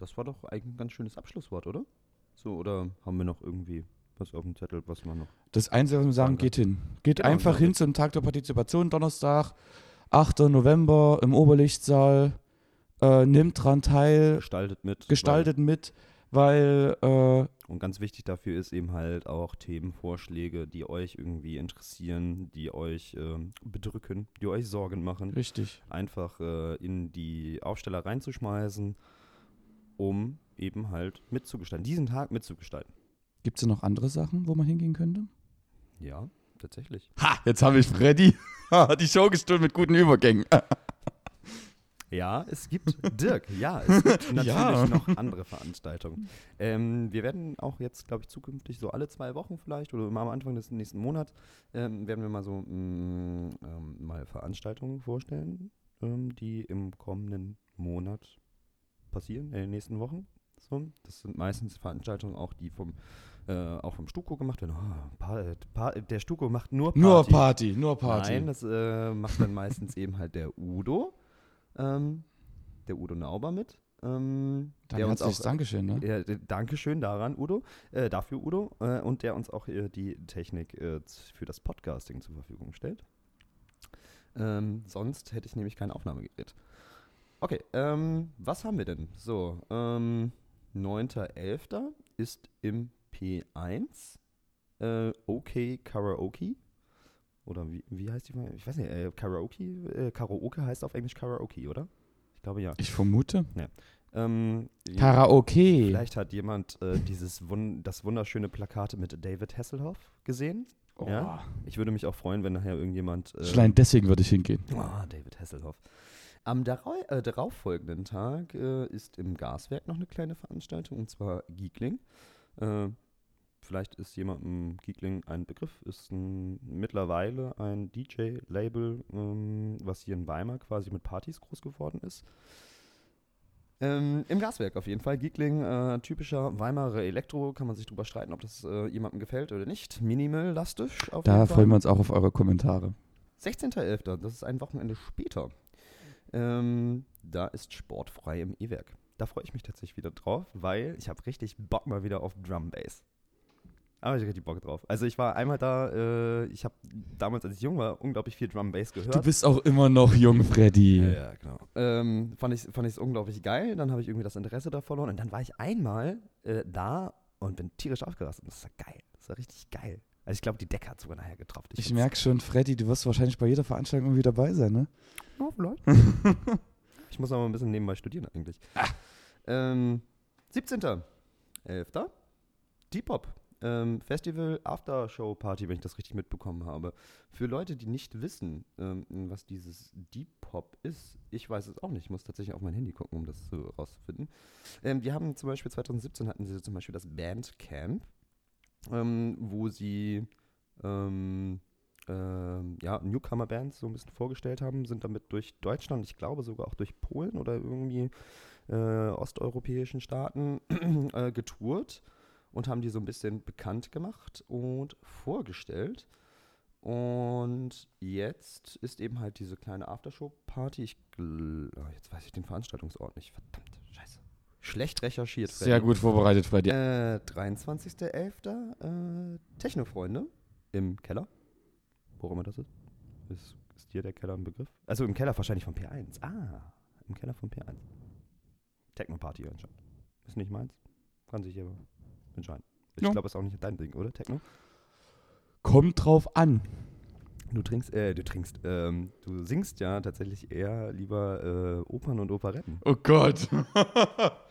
Das war doch eigentlich ein ganz schönes Abschlusswort, oder? So, oder haben wir noch irgendwie was auf dem Zettel, was wir noch. Das Einzige, was wir sagen, geht hin. Geht Genau, einfach hin zum Tag der Partizipation, Donnerstag, 8. November im Oberlichtsaal. Äh, nimmt dran teil, Gestaltet mit. gestaltet mit, weil äh, Weil, und ganz wichtig dafür ist eben halt auch Themenvorschläge, die euch irgendwie interessieren, die euch ähm, bedrücken, die euch Sorgen machen. richtig. einfach äh, in die Aufsteller reinzuschmeißen, um eben halt mitzugestalten, diesen Tag mitzugestalten. Gibt es noch andere Sachen, wo man hingehen könnte? Ja, tatsächlich. Ha, jetzt habe ich Freddy die Show gestohlen mit guten Übergängen. Ja, es gibt Dirk, ja, es gibt natürlich Ja. noch andere Veranstaltungen. Ähm, wir werden auch jetzt, glaube ich, zukünftig so alle zwei Wochen vielleicht oder immer am Anfang des nächsten Monats ähm, werden wir mal so mh, ähm, mal Veranstaltungen vorstellen, ähm, die im kommenden Monat passieren, in den nächsten Wochen. So, das sind meistens Veranstaltungen auch, die vom äh, auch vom Stuko gemacht werden. Oh, Pa- Pa- der Stuko macht nur Party. Nur Party, nur Party. Nein, das äh, macht dann meistens eben halt der Udo, ähm, der Udo Nauber mit. Ähm, der uns auch, Dankeschön, ne? äh, Dankeschön daran, Udo, äh, dafür Udo, äh, und der uns auch äh, die Technik für das Podcasting zur Verfügung stellt. Ähm, sonst hätte ich nämlich kein Aufnahmegerät. Okay, ähm, was haben wir denn? So, ähm, 9.11. ist im P1 äh, OK Karaoke. Oder wie, wie heißt die? Ich weiß nicht, äh, Karaoke? Äh, Karaoke heißt auf Englisch Karaoke, oder? Ich glaube ja. Ich vermute. Ähm, Karaoke. Vielleicht hat jemand äh, dieses wun das wunderschöne Plakat mit David Hasselhoff gesehen. Oh. Ja? Ich würde mich auch freuen, wenn nachher irgendjemand. Äh, Schlein, deswegen würde ich hingehen. Oh, David Hasselhoff. Am darau äh, darauffolgenden Tag äh, ist im Gaswerk noch eine kleine Veranstaltung, und zwar Geekling. Äh, vielleicht ist jemandem Geekling ein Begriff, ist ein, mittlerweile ein DJ-Label, ähm, was hier in Weimar quasi mit Partys groß geworden ist. Ähm, Im Gaswerk auf jeden Fall. Geekling, äh, typischer Weimarer Elektro, kann man sich drüber streiten, ob das äh, jemandem gefällt oder nicht. Minimal-lastisch auf Da freuen wir uns auch auf eure Kommentare. 16.11., das ist ein Wochenende später. Ähm, da ist sportfrei im E-Werk. Da freue ich mich tatsächlich wieder drauf, weil ich habe richtig Bock mal wieder auf Drum Bass. Aber ich richtig Bock drauf. Also ich war einmal da, äh, ich habe damals, als ich jung war, unglaublich viel Drum Bass gehört. Du bist auch immer noch jung, Freddy. Ja, ja, genau. Ähm, fand ich es fand ich's unglaublich geil. Dann habe ich irgendwie das Interesse da verloren. Und dann war ich einmal äh, da und bin tierisch aufgerastet. Das war geil. Das war richtig geil. Also ich glaube, die Decke hat sogar nachher getroffen. Ich merke schon, Freddy, du wirst wahrscheinlich bei jeder Veranstaltung irgendwie dabei sein, ne? Ja, vielleicht. ich muss aber ein bisschen nebenbei studieren eigentlich. Ah. Ähm, 17.11. Depop. Ähm, Festival Aftershow Party, wenn ich das richtig mitbekommen habe. Für Leute, die nicht wissen, ähm, was dieses Depop ist, ich weiß es auch nicht. Ich muss tatsächlich auf mein Handy gucken, um das so rauszufinden. Ähm, die haben zum Beispiel 2017 hatten sie zum Beispiel das Bandcamp, ähm, wo sie ähm, ähm, ja, Newcomer-Bands so ein bisschen vorgestellt haben, sind damit durch Deutschland, ich glaube sogar auch durch Polen oder irgendwie äh, osteuropäischen Staaten äh, getourt und haben die so ein bisschen bekannt gemacht und vorgestellt. Und jetzt ist eben halt diese kleine Aftershow-Party. Ich oh, jetzt weiß ich den Veranstaltungsort nicht. Verdammt. Schlecht recherchiert. Sehr Freddy. gut vorbereitet, Freddy. Äh, 23.11. Äh, Techno-Freunde im Keller. Wo auch immer das ist. ist. Ist dir der Keller ein Begriff? Also im Keller wahrscheinlich von P1. Ah, im Keller von P1. Techno-Party anscheinend. Ist nicht meins. Kann sich aber entscheiden. Ich Ja. glaube, ist auch nicht dein Ding, oder? Techno? Kommt drauf an. Du trinkst, äh, du trinkst, ähm, du singst ja tatsächlich eher lieber äh, Opern und Operetten. Oh Gott.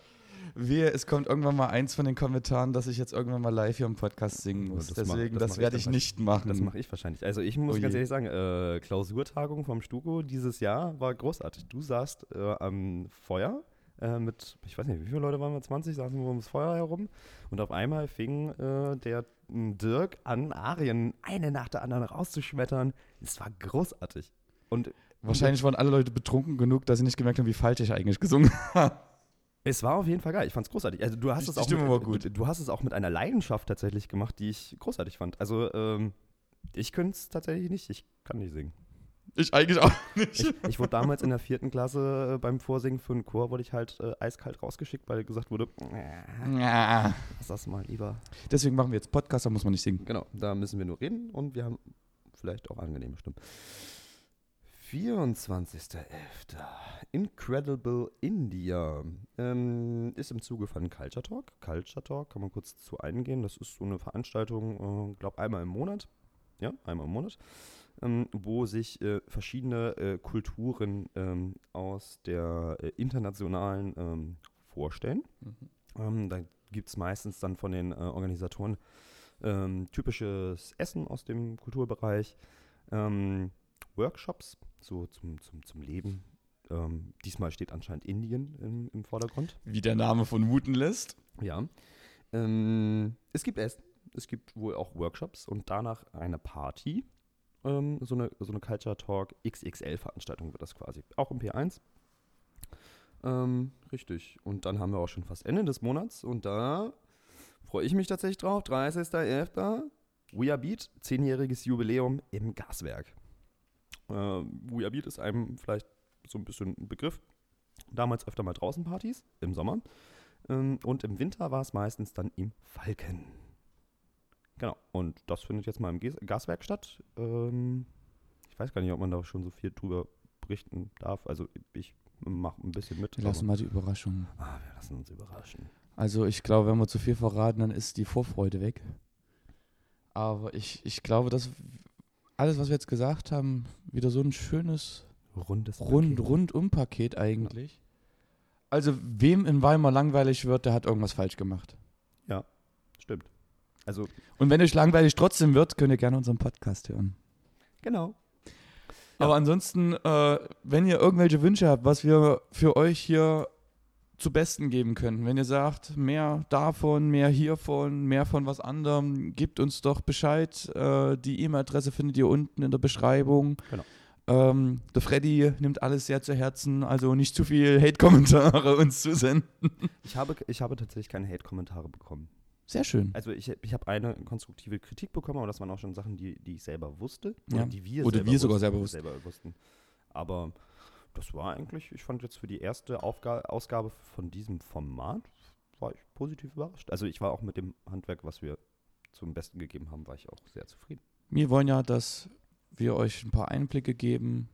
Wehe, es kommt irgendwann mal eins von den Kommentaren, dass ich jetzt irgendwann mal live hier im Podcast singen Ja, muss. das mach- Deswegen, das das, mach werde ich ich nicht machen. Das mache ich wahrscheinlich. Also ich muss Oh ganz ehrlich sagen, äh, Klausurtagung vom Stuko dieses Jahr war großartig. Du saßt äh, am Feuer äh, mit, ich weiß nicht, wie viele Leute waren wir? 20, saßen wir ums Feuer herum. Und auf einmal fing äh, der m, Dirk an, Arien eine nach der anderen rauszuschmettern. Es war großartig. Und Wahrscheinlich waren alle Leute betrunken genug, dass sie nicht gemerkt haben, wie falsch ich eigentlich gesungen habe. Es war auf jeden Fall geil. Ich fand's großartig. Also du hast Die es auch mit. Du, du hast es auch mit einer Leidenschaft tatsächlich gemacht, die ich großartig fand. Also ähm, ich könnte es tatsächlich nicht. Ich kann nicht singen. Ich eigentlich auch nicht. Ich, ich wurde damals in der vierten Klasse äh, beim Vorsingen für einen Chor wurde ich halt äh, eiskalt rausgeschickt, weil gesagt wurde, Ja. lass das mal lieber. Deswegen machen wir jetzt Podcast, da muss man nicht singen. Genau, da müssen wir nur reden und wir haben vielleicht auch angenehme Stimmen. 24.11. Incredible India ähm, ist im Zuge von Culture Talk. Culture Talk kann man kurz zu eingehen. Das ist so eine Veranstaltung, äh, glaube einmal im Monat. Ja, einmal im Monat. Ähm, wo sich äh, verschiedene äh, Kulturen ähm, aus der äh, internationalen ähm, vorstellen. Ähm, da gibt es meistens dann von den äh, Organisatoren ähm, typisches Essen aus dem Kulturbereich, Workshops so zum, zum, zum Leben. Ähm, diesmal steht anscheinend Indien im, im Vordergrund. Wie der Name von Wooten lässt. Ja. Ähm, es gibt Essen, es gibt wohl auch Workshops und danach eine Party. Ähm, so, eine, so eine Culture Talk XXL-Veranstaltung wird das quasi. Auch im P1. Ähm, richtig. Und dann haben wir auch schon fast Ende des Monats und da freue ich mich tatsächlich drauf. 30.11. We Are Beat, zehnjähriges Jubiläum im Gaswerk. Ähm, We Are Beat ist einem vielleicht so ein bisschen ein Begriff. Damals öfter mal draußen Partys im Sommer. Ähm, und im Winter war es meistens dann im Falken. Genau. Und das findet jetzt mal im Gas Gaswerk statt. Ähm, ich weiß gar nicht, ob man da schon so viel drüber berichten darf. Also ich mache ein bisschen mit. Wir lassen mal die Überraschung. ah, wir lassen uns überraschen. Also ich glaube, wenn wir zu viel verraten, dann ist die Vorfreude weg. Aber ich, ich glaube, dass alles, was wir jetzt gesagt haben, wieder so ein schönes Rundes Rund, Paket. Rundum-Paket eigentlich. Also wem in Weimar langweilig wird, der hat irgendwas falsch gemacht. Stimmt. Also, Und wenn euch langweilig trotzdem wird, könnt ihr gerne unseren Podcast hören. genau. Aber ansonsten, äh, wenn ihr irgendwelche Wünsche habt, was wir für euch hier zu Besten geben können, wenn ihr sagt, mehr davon, mehr hiervon, mehr von was anderem, gebt uns doch Bescheid. Äh, die E-Mail-Adresse findet ihr unten in der Beschreibung. Genau. Ähm, der Freddy nimmt alles sehr zu Herzen, also nicht zu viel Hate-Kommentare uns zu senden. Ich habe, ich habe tatsächlich keine Hate-Kommentare bekommen. Sehr schön. Also ich, ich habe eine konstruktive Kritik bekommen, aber das waren auch schon Sachen, die, die ich selber wusste. Ja. Oder die wir, Oder selber, wir sogar wussten, selber wussten. selber wussten. Aber das war eigentlich, ich fand jetzt für die erste Aufga Ausgabe von diesem Format, war ich positiv überrascht. Also ich war auch mit dem Handwerk, was wir zum Besten gegeben haben, war ich auch sehr zufrieden. Wir wollen ja, dass wir euch ein paar Einblicke geben,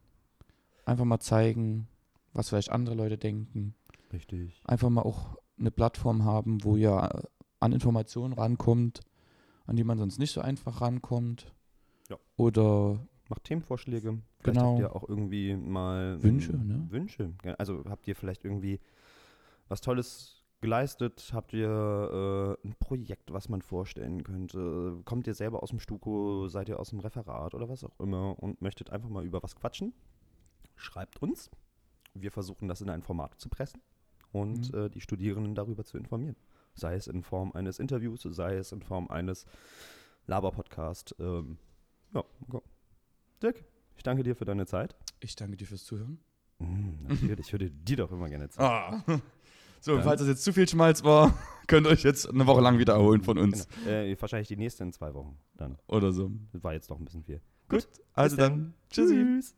einfach mal zeigen, was vielleicht andere Leute denken. Richtig. einfach mal auch eine Plattform haben, wo ihr äh, an Informationen rankommt, an die man sonst nicht so einfach rankommt. Ja. Oder Macht Themenvorschläge. Vielleicht Genau. habt ihr auch irgendwie mal Wünsche, ne? Wünsche. Also habt ihr vielleicht irgendwie was Tolles geleistet? Habt ihr äh, ein Projekt, was man vorstellen könnte? Kommt ihr selber aus dem Stuko? Seid ihr aus dem Referat oder was auch immer und möchtet einfach mal über was quatschen? Schreibt uns. Wir versuchen das in ein Format zu pressen und Mhm. äh, die Studierenden darüber zu informieren. Sei es in Form eines Interviews, sei es in Form eines Laber-Podcast. Ähm, ja, okay. Dirk, ich danke dir für deine Zeit. ich danke dir fürs Zuhören. Mm, natürlich, ich würde dir doch immer gerne Zeit. Ah. So, Dann- falls das jetzt zu viel Schmalz war, könnt ihr euch jetzt eine Woche lang wiederholen von uns. Genau. Äh, wahrscheinlich die nächste in zwei Wochen. Dann. Oder so. Das war jetzt noch ein bisschen viel. Gut, also Bis dann. Tschüssi. Tschüss.